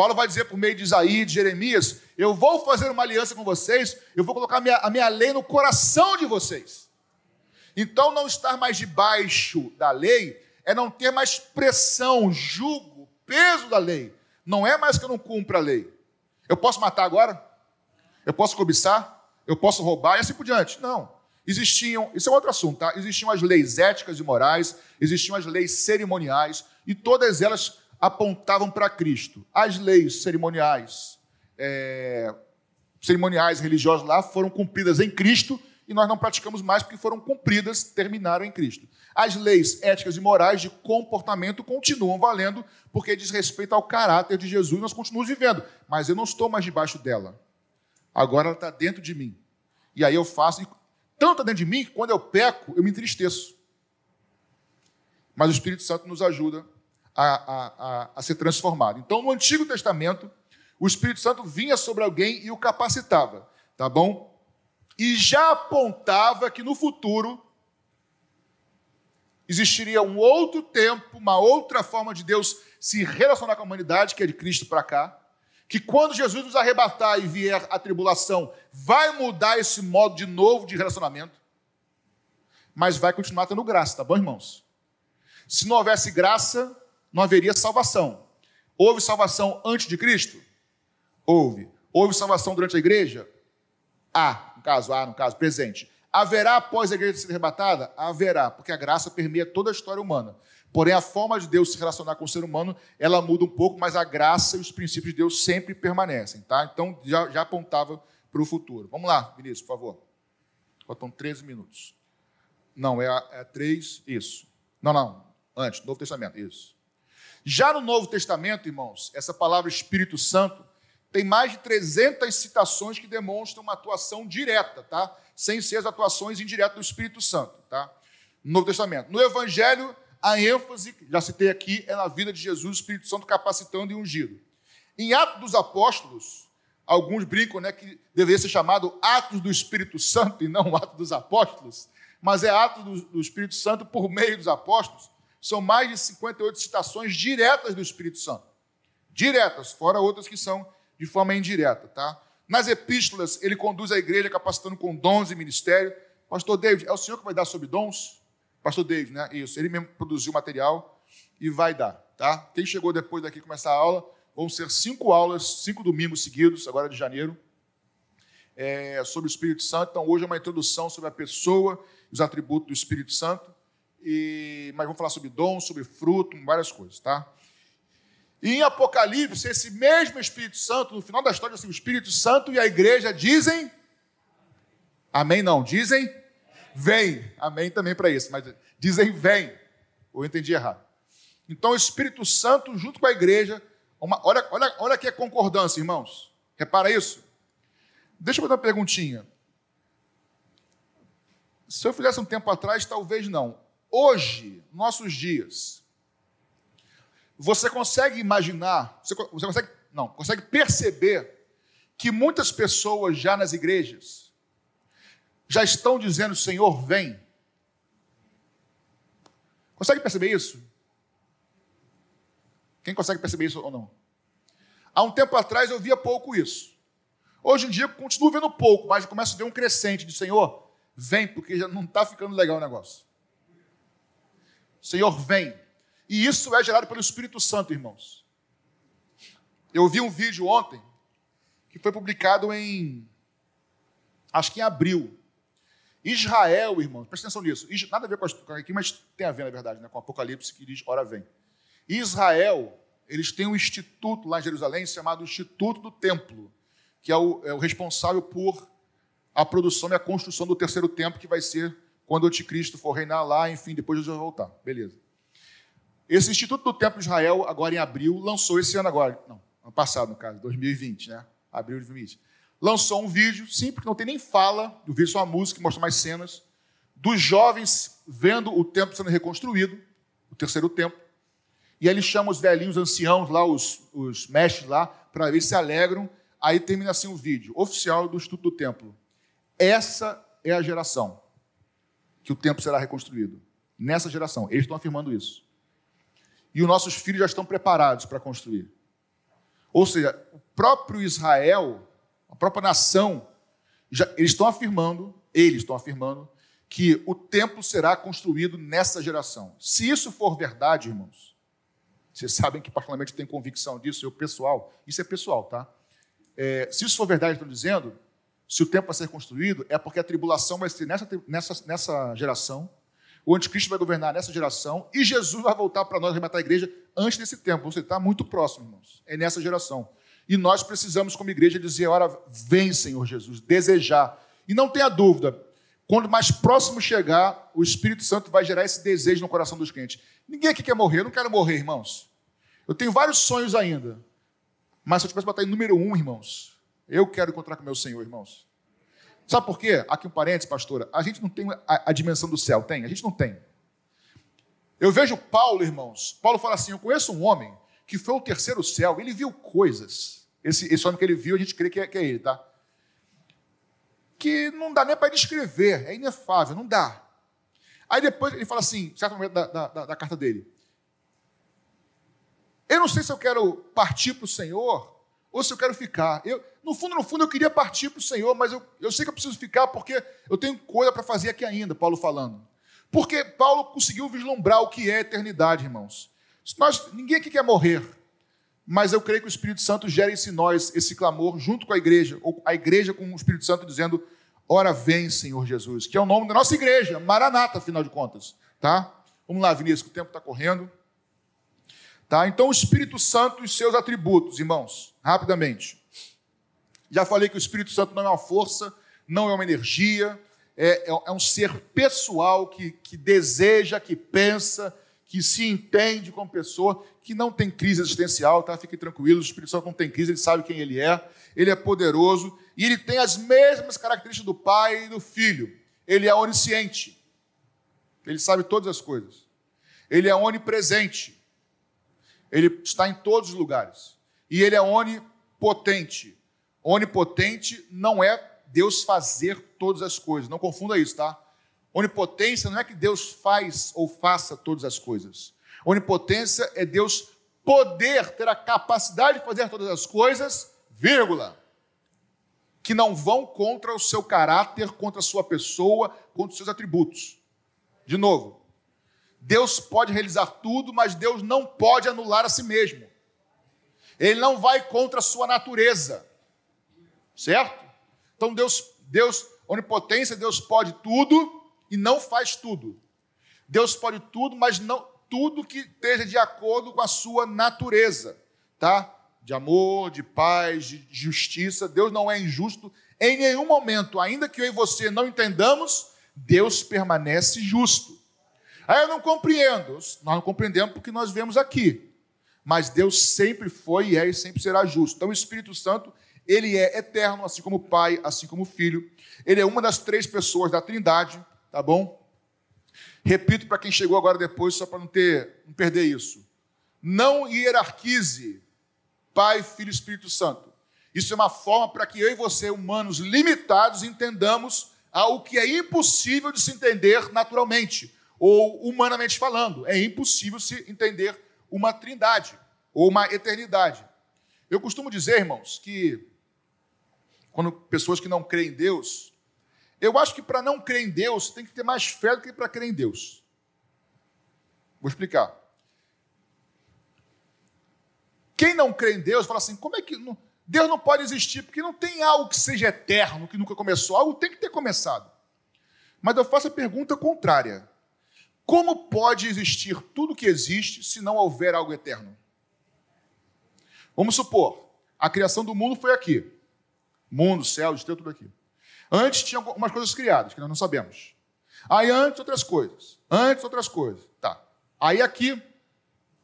Paulo vai dizer por meio de Isaías, de Jeremias: Eu vou fazer uma aliança com vocês, eu vou colocar a minha, a minha lei no coração de vocês. Então, não estar mais debaixo da lei é não ter mais pressão, julgo, peso da lei. Não é mais que eu não cumpra a lei. Eu posso matar agora? Eu posso cobiçar? Eu posso roubar? E assim por diante. Não. Existiam, isso é outro assunto, tá? Existiam as leis éticas e morais, existiam as leis cerimoniais, e todas elas apontavam para Cristo. As leis cerimoniais, é, cerimoniais religiosas lá foram cumpridas em Cristo e nós não praticamos mais porque foram cumpridas, terminaram em Cristo. As leis éticas e morais de comportamento continuam valendo porque diz respeito ao caráter de Jesus e nós continuamos vivendo. Mas eu não estou mais debaixo dela. Agora ela está dentro de mim. E aí eu faço. Tanto dentro de mim que quando eu peco, eu me entristeço. Mas o Espírito Santo nos ajuda a, a, a, ser transformado. Então, no Antigo Testamento, o Espírito Santo vinha sobre alguém e o capacitava, tá bom? E já apontava que no futuro existiria um outro tempo, uma outra forma de Deus se relacionar com a humanidade, que é de Cristo para cá, que quando Jesus nos arrebatar e vier a tribulação, vai mudar esse modo de novo de relacionamento, mas vai continuar tendo graça, tá bom, irmãos? Se não houvesse graça, não haveria salvação. Houve salvação antes de Cristo? Houve. Houve salvação durante a igreja? Há, no caso, há, no caso, presente. Haverá após a igreja ser arrebatada? Haverá, porque a graça permeia toda a história humana. Porém, a forma de Deus se relacionar com o ser humano, ela muda um pouco, mas a graça e os princípios de Deus sempre permanecem, tá? Então, já, já apontava para o futuro. Vamos lá, Vinícius, por favor. Faltam 13 minutos. Não, é, é a 3, isso. Não, não, antes, Novo Testamento, isso. Já no Novo Testamento, irmãos, essa palavra Espírito Santo tem mais de 300 citações que demonstram uma atuação direta, tá? Sem ser as atuações indiretas do Espírito Santo, tá? No Novo Testamento. No Evangelho, a ênfase, já citei aqui, é na vida de Jesus, o Espírito Santo capacitando e ungido. Em Atos dos Apóstolos, alguns brincam né, que deveria ser chamado Atos do Espírito Santo e não Atos dos Apóstolos, mas é Atos do, do Espírito Santo por meio dos apóstolos. São mais de 58 citações diretas do Espírito Santo. Diretas, fora outras que são de forma indireta, tá? Nas epístolas, ele conduz a igreja capacitando com dons e ministério. Pastor David, é o senhor que vai dar sobre dons? Pastor David, né? Isso. Ele mesmo produziu o material e vai dar, tá? Quem chegou depois daqui começar a aula, vão ser cinco aulas, cinco domingos seguidos, agora de janeiro, é, sobre o Espírito Santo. Então, hoje é uma introdução sobre a pessoa e os atributos do Espírito Santo. E, mas vamos falar sobre dom, sobre fruto, várias coisas, tá? E em Apocalipse, esse mesmo Espírito Santo, no final da história, assim, o Espírito Santo e a igreja dizem. Amém? Não, dizem vem. Amém também para isso, mas dizem vem. Ou eu entendi errado. Então, o Espírito Santo, junto com a igreja, uma, olha, olha, olha aqui a concordância, irmãos. Repara isso. Deixa eu fazer uma perguntinha. Se eu fizesse um tempo atrás, talvez não. Hoje, nossos dias, você consegue imaginar, você, consegue, não, consegue perceber que muitas pessoas já nas igrejas já estão dizendo: Senhor, vem. Consegue perceber isso? Quem consegue perceber isso ou não? Há um tempo atrás eu via pouco isso. Hoje em dia continuo vendo pouco, mas começo a ver um crescente de Senhor, vem, porque já não está ficando legal o negócio. Senhor, vem. E isso é gerado pelo Espírito Santo, irmãos. Eu vi um vídeo ontem que foi publicado em. Acho que em abril. Israel, irmãos, presta atenção nisso. Nada a ver com aqui, mas tem a ver, na verdade, né, com o Apocalipse que diz: Ora vem. Israel, eles têm um instituto lá em Jerusalém chamado Instituto do Templo, que é o, é o responsável por a produção e a construção do terceiro templo, que vai ser quando o anticristo for reinar lá, enfim, depois Jesus vai voltar. Beleza. Esse Instituto do Templo de Israel, agora em abril, lançou esse ano agora, não, ano passado, no caso, 2020, né? Abril de 2020. Lançou um vídeo, sim, porque não tem nem fala, o vídeo só uma música mostra mais cenas, dos jovens vendo o templo sendo reconstruído, o terceiro templo, e aí ele chama os velhinhos anciãos lá, os, os mestres lá, para ver se alegram. Aí termina assim o vídeo, oficial do Instituto do Templo. Essa é a geração que o templo será reconstruído. Nessa geração, eles estão afirmando isso e os nossos filhos já estão preparados para construir. Ou seja, o próprio Israel, a própria nação, já, eles estão afirmando, eles estão afirmando, que o templo será construído nessa geração. Se isso for verdade, irmãos, vocês sabem que particularmente tem convicção disso, eu pessoal, isso é pessoal, tá? É, se isso for verdade, estou dizendo, se o templo vai ser construído, é porque a tribulação vai ser nessa, nessa, nessa geração, o anticristo vai governar nessa geração e Jesus vai voltar para nós arrebatar a igreja antes desse tempo. Você está muito próximo, irmãos. É nessa geração. E nós precisamos, como igreja, dizer: ora, vem, Senhor Jesus, desejar. E não tenha dúvida, quando mais próximo chegar, o Espírito Santo vai gerar esse desejo no coração dos crentes. Ninguém aqui quer morrer, eu não quero morrer, irmãos. Eu tenho vários sonhos ainda. Mas se eu tivesse botar em número um, irmãos, eu quero encontrar com meu Senhor, irmãos. Sabe por quê? Aqui um parênteses, pastora. A gente não tem a, a dimensão do céu, tem? A gente não tem. Eu vejo Paulo, irmãos. Paulo fala assim: Eu conheço um homem que foi ao terceiro céu, ele viu coisas. Esse, esse homem que ele viu, a gente crê que é, que é ele, tá? Que não dá nem para descrever, é inefável, não dá. Aí depois ele fala assim, certo momento da, da, da carta dele: Eu não sei se eu quero partir para o Senhor ou se eu quero ficar. Eu, no fundo, no fundo, eu queria partir para o Senhor, mas eu, eu sei que eu preciso ficar porque eu tenho coisa para fazer aqui ainda, Paulo falando. Porque Paulo conseguiu vislumbrar o que é eternidade, irmãos. Nós, ninguém aqui quer morrer, mas eu creio que o Espírito Santo gera em nós esse clamor junto com a igreja, ou a igreja com o Espírito Santo dizendo: Ora vem, Senhor Jesus, que é o nome da nossa igreja, Maranata, afinal de contas. Tá? Vamos lá, Vinícius, que o tempo está correndo. Tá? Então, o Espírito Santo e seus atributos, irmãos, rapidamente. Já falei que o Espírito Santo não é uma força, não é uma energia, é, é, é um ser pessoal que, que deseja, que pensa, que se entende como pessoa, que não tem crise existencial, tá? Fiquem tranquilos, o Espírito Santo não tem crise, ele sabe quem ele é, ele é poderoso e ele tem as mesmas características do Pai e do Filho. Ele é onisciente, ele sabe todas as coisas, ele é onipresente, ele está em todos os lugares. E ele é onipotente. Onipotente não é Deus fazer todas as coisas. Não confunda isso, tá? Onipotência não é que Deus faz ou faça todas as coisas. Onipotência é Deus poder ter a capacidade de fazer todas as coisas, vírgula, que não vão contra o seu caráter, contra a sua pessoa, contra os seus atributos. De novo, Deus pode realizar tudo, mas Deus não pode anular a si mesmo. Ele não vai contra a sua natureza. Certo? Então Deus, Deus, onipotência, Deus pode tudo e não faz tudo. Deus pode tudo, mas não tudo que esteja de acordo com a sua natureza, tá? De amor, de paz, de justiça. Deus não é injusto em nenhum momento, ainda que eu e você não entendamos, Deus permanece justo. Ah, eu não compreendo. Nós não compreendemos porque nós vemos aqui. Mas Deus sempre foi e é e sempre será justo. Então o Espírito Santo, ele é eterno, assim como o Pai, assim como o Filho. Ele é uma das três pessoas da Trindade, tá bom? Repito para quem chegou agora depois, só para não ter, não perder isso. Não hierarquize Pai, Filho e Espírito Santo. Isso é uma forma para que eu e você, humanos limitados, entendamos algo que é impossível de se entender naturalmente ou humanamente falando. É impossível se entender uma trindade ou uma eternidade. Eu costumo dizer, irmãos, que quando pessoas que não creem em Deus, eu acho que para não crer em Deus tem que ter mais fé do que para crer em Deus. Vou explicar. Quem não crê em Deus fala assim: como é que. Não, Deus não pode existir, porque não tem algo que seja eterno, que nunca começou. Algo tem que ter começado. Mas eu faço a pergunta contrária. Como pode existir tudo que existe se não houver algo eterno? Vamos supor, a criação do mundo foi aqui. Mundo, céu, estrela, tudo aqui. Antes tinha algumas coisas criadas, que nós não sabemos. Aí antes outras coisas. Antes outras coisas. Tá. Aí aqui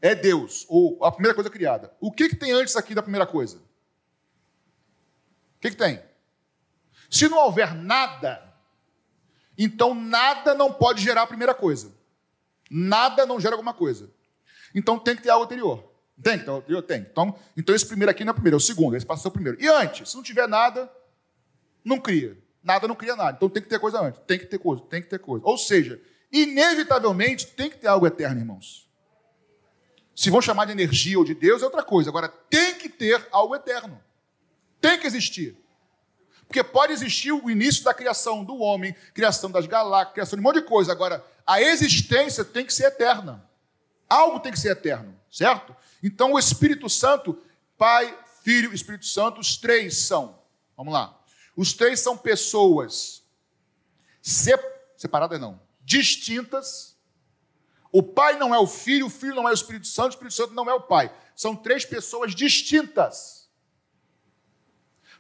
é Deus, ou a primeira coisa criada. O que, que tem antes aqui da primeira coisa? O que, que tem? Se não houver nada, então nada não pode gerar a primeira coisa. Nada não gera alguma coisa. Então tem que ter algo anterior. Tem que ter algo anterior? Tem. Então, então esse primeiro aqui não é o primeiro, é o segundo. Esse passa o primeiro. E antes, se não tiver nada, não cria. Nada não cria nada. Então tem que ter coisa antes. Tem que ter coisa, tem que ter coisa. Ou seja, inevitavelmente tem que ter algo eterno, irmãos. Se vão chamar de energia ou de Deus, é outra coisa. Agora, tem que ter algo eterno. Tem que existir. Porque pode existir o início da criação do homem, criação das galáxias, criação de um monte de coisa. Agora, a existência tem que ser eterna. Algo tem que ser eterno, certo? Então, o Espírito Santo, Pai, Filho Espírito Santo, os três são. Vamos lá. Os três são pessoas separadas, não, distintas. O Pai não é o Filho, o Filho não é o Espírito Santo, o Espírito Santo não é o Pai. São três pessoas distintas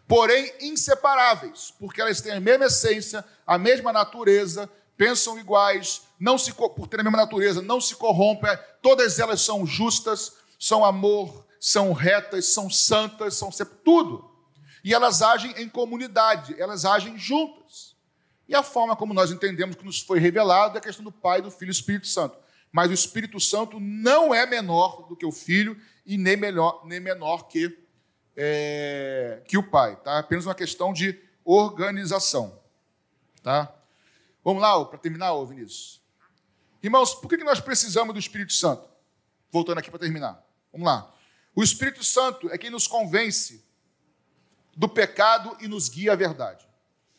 porém inseparáveis, porque elas têm a mesma essência, a mesma natureza, pensam iguais, não se por ter a mesma natureza, não se corrompem, todas elas são justas, são amor, são retas, são santas, são tudo. E elas agem em comunidade, elas agem juntas. E a forma como nós entendemos que nos foi revelado é a questão do Pai, do Filho e do Espírito Santo. mas o Espírito Santo não é menor do que o Filho e nem, melhor, nem menor que, é, que o Pai. Tá? Apenas uma questão de organização. Tá? Vamos lá, para terminar, ô Vinícius. Irmãos, por que nós precisamos do Espírito Santo? Voltando aqui para terminar. Vamos lá. O Espírito Santo é quem nos convence do pecado e nos guia à verdade.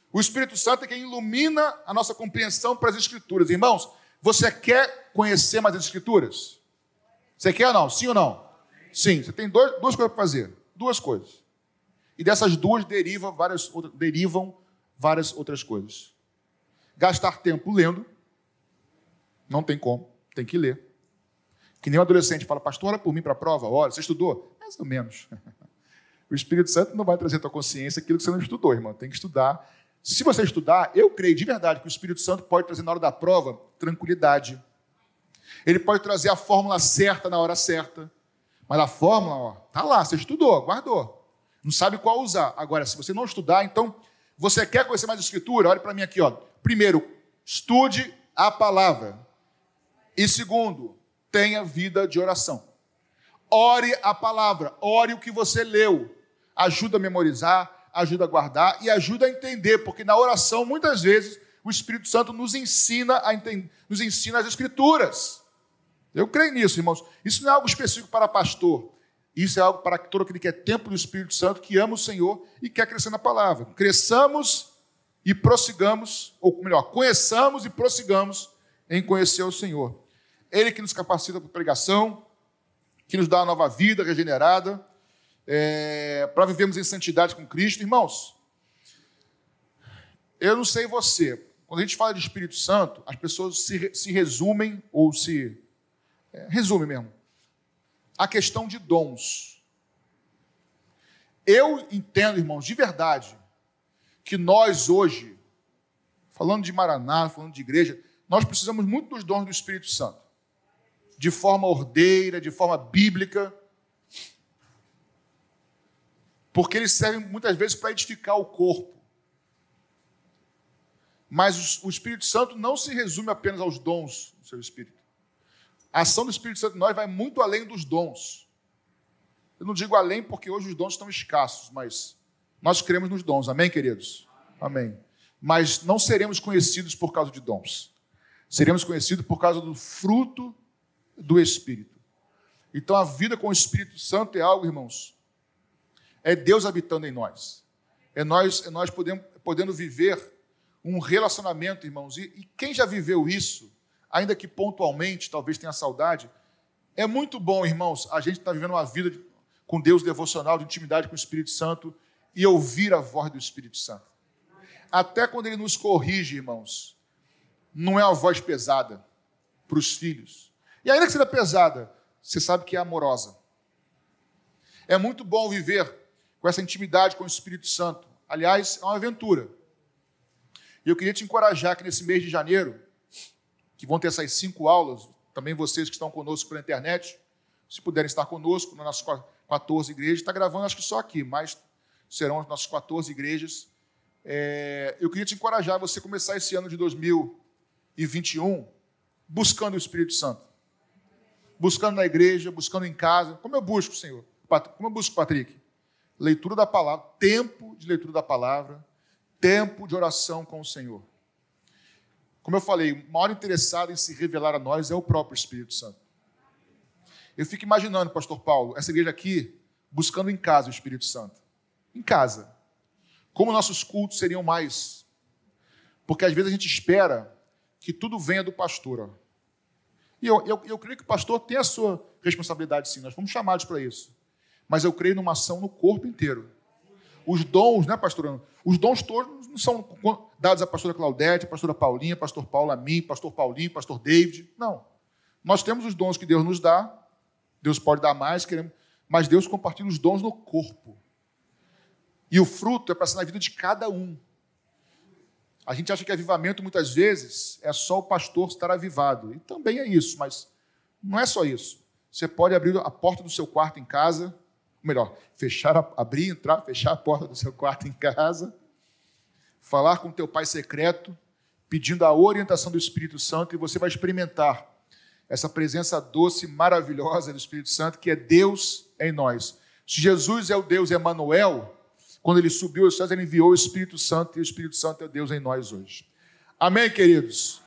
O Espírito Santo é quem ilumina a nossa compreensão para as Escrituras. Irmãos, você quer conhecer mais as Escrituras? Você quer ou não? Sim ou não? Sim. Você tem dois, duas coisas para fazer. Duas coisas. E dessas duas deriva várias, derivam várias outras coisas. Gastar tempo lendo. Não tem como. Tem que ler. Que nem um adolescente fala, pastor, ora por mim para a prova. Olha, você estudou? Mais ou menos. O Espírito Santo não vai trazer à tua consciência aquilo que você não estudou, irmão. Tem que estudar. Se você estudar, eu creio de verdade que o Espírito Santo pode trazer na hora da prova tranquilidade. Ele pode trazer a fórmula certa na hora certa. Mas a fórmula, ó, tá lá, você estudou, guardou. Não sabe qual usar. Agora, se você não estudar, então, você quer conhecer mais a Escritura? Olhe para mim aqui, ó. Primeiro, estude a palavra. E segundo, tenha vida de oração. Ore a palavra, ore o que você leu ajuda a memorizar, ajuda a guardar e ajuda a entender, porque na oração, muitas vezes, o Espírito Santo nos ensina, a entender, nos ensina as Escrituras. Eu creio nisso, irmãos. Isso não é algo específico para pastor. Isso é algo para todo aquele que é templo do Espírito Santo, que ama o Senhor e quer crescer na palavra. Cresçamos e prossigamos, ou melhor, conheçamos e prossigamos em conhecer o Senhor. Ele que nos capacita para pregação, que nos dá uma nova vida regenerada, é, para vivermos em santidade com Cristo. Irmãos, eu não sei você, quando a gente fala de Espírito Santo, as pessoas se, se resumem, ou se. É, resume mesmo, a questão de dons. Eu entendo, irmãos, de verdade, que nós hoje, falando de Maraná, falando de igreja, nós precisamos muito dos dons do Espírito Santo. De forma ordeira, de forma bíblica porque eles servem muitas vezes para edificar o corpo. Mas o Espírito Santo não se resume apenas aos dons do seu Espírito. A ação do Espírito Santo em nós vai muito além dos dons. Eu não digo além porque hoje os dons estão escassos, mas nós cremos nos dons. Amém, queridos? Amém. Mas não seremos conhecidos por causa de dons. Seremos conhecidos por causa do fruto do Espírito. Então a vida com o Espírito Santo é algo, irmãos, é Deus habitando em nós. É nós, é nós podendo, podendo viver um relacionamento, irmãos. E, e quem já viveu isso, ainda que pontualmente, talvez tenha saudade, é muito bom, irmãos, a gente estar tá vivendo uma vida de, com Deus devocional, de intimidade com o Espírito Santo e ouvir a voz do Espírito Santo. Até quando ele nos corrige, irmãos, não é uma voz pesada para os filhos. E ainda que seja pesada, você sabe que é amorosa. É muito bom viver com essa intimidade com o Espírito Santo. Aliás, é uma aventura. E eu queria te encorajar que nesse mês de janeiro, que vão ter essas cinco aulas, também vocês que estão conosco pela internet, se puderem estar conosco nas nossas 14 igrejas, está gravando acho que só aqui, mas serão as nossas 14 igrejas. É, eu queria te encorajar você começar esse ano de 2021 buscando o Espírito Santo. Buscando na igreja, buscando em casa. Como eu busco, Senhor? Como eu busco, Patrick? leitura da palavra, tempo de leitura da palavra, tempo de oração com o Senhor. Como eu falei, o maior interessado em se revelar a nós é o próprio Espírito Santo. Eu fico imaginando, pastor Paulo, essa igreja aqui, buscando em casa o Espírito Santo. Em casa. Como nossos cultos seriam mais. Porque às vezes a gente espera que tudo venha do pastor. Ó. E eu, eu, eu creio que o pastor tem a sua responsabilidade, sim. Nós fomos chamados para isso mas eu creio numa ação no corpo inteiro. Os dons, né, pastor? Os dons todos não são dados à pastora Claudete, à pastora Paulinha, pastor Paulo, a mim, pastor Paulinho, pastor David. Não. Nós temos os dons que Deus nos dá, Deus pode dar mais, queremos, mas Deus compartilha os dons no corpo. E o fruto é para ser na vida de cada um. A gente acha que avivamento, muitas vezes, é só o pastor estar avivado. E também é isso, mas não é só isso. Você pode abrir a porta do seu quarto em casa melhor, fechar, abrir, entrar, fechar a porta do seu quarto em casa, falar com teu pai secreto, pedindo a orientação do Espírito Santo, e você vai experimentar essa presença doce, maravilhosa do Espírito Santo, que é Deus em nós. Se Jesus é o Deus Emanuel, quando ele subiu aos céus, ele enviou o Espírito Santo, e o Espírito Santo é Deus em nós hoje. Amém, queridos?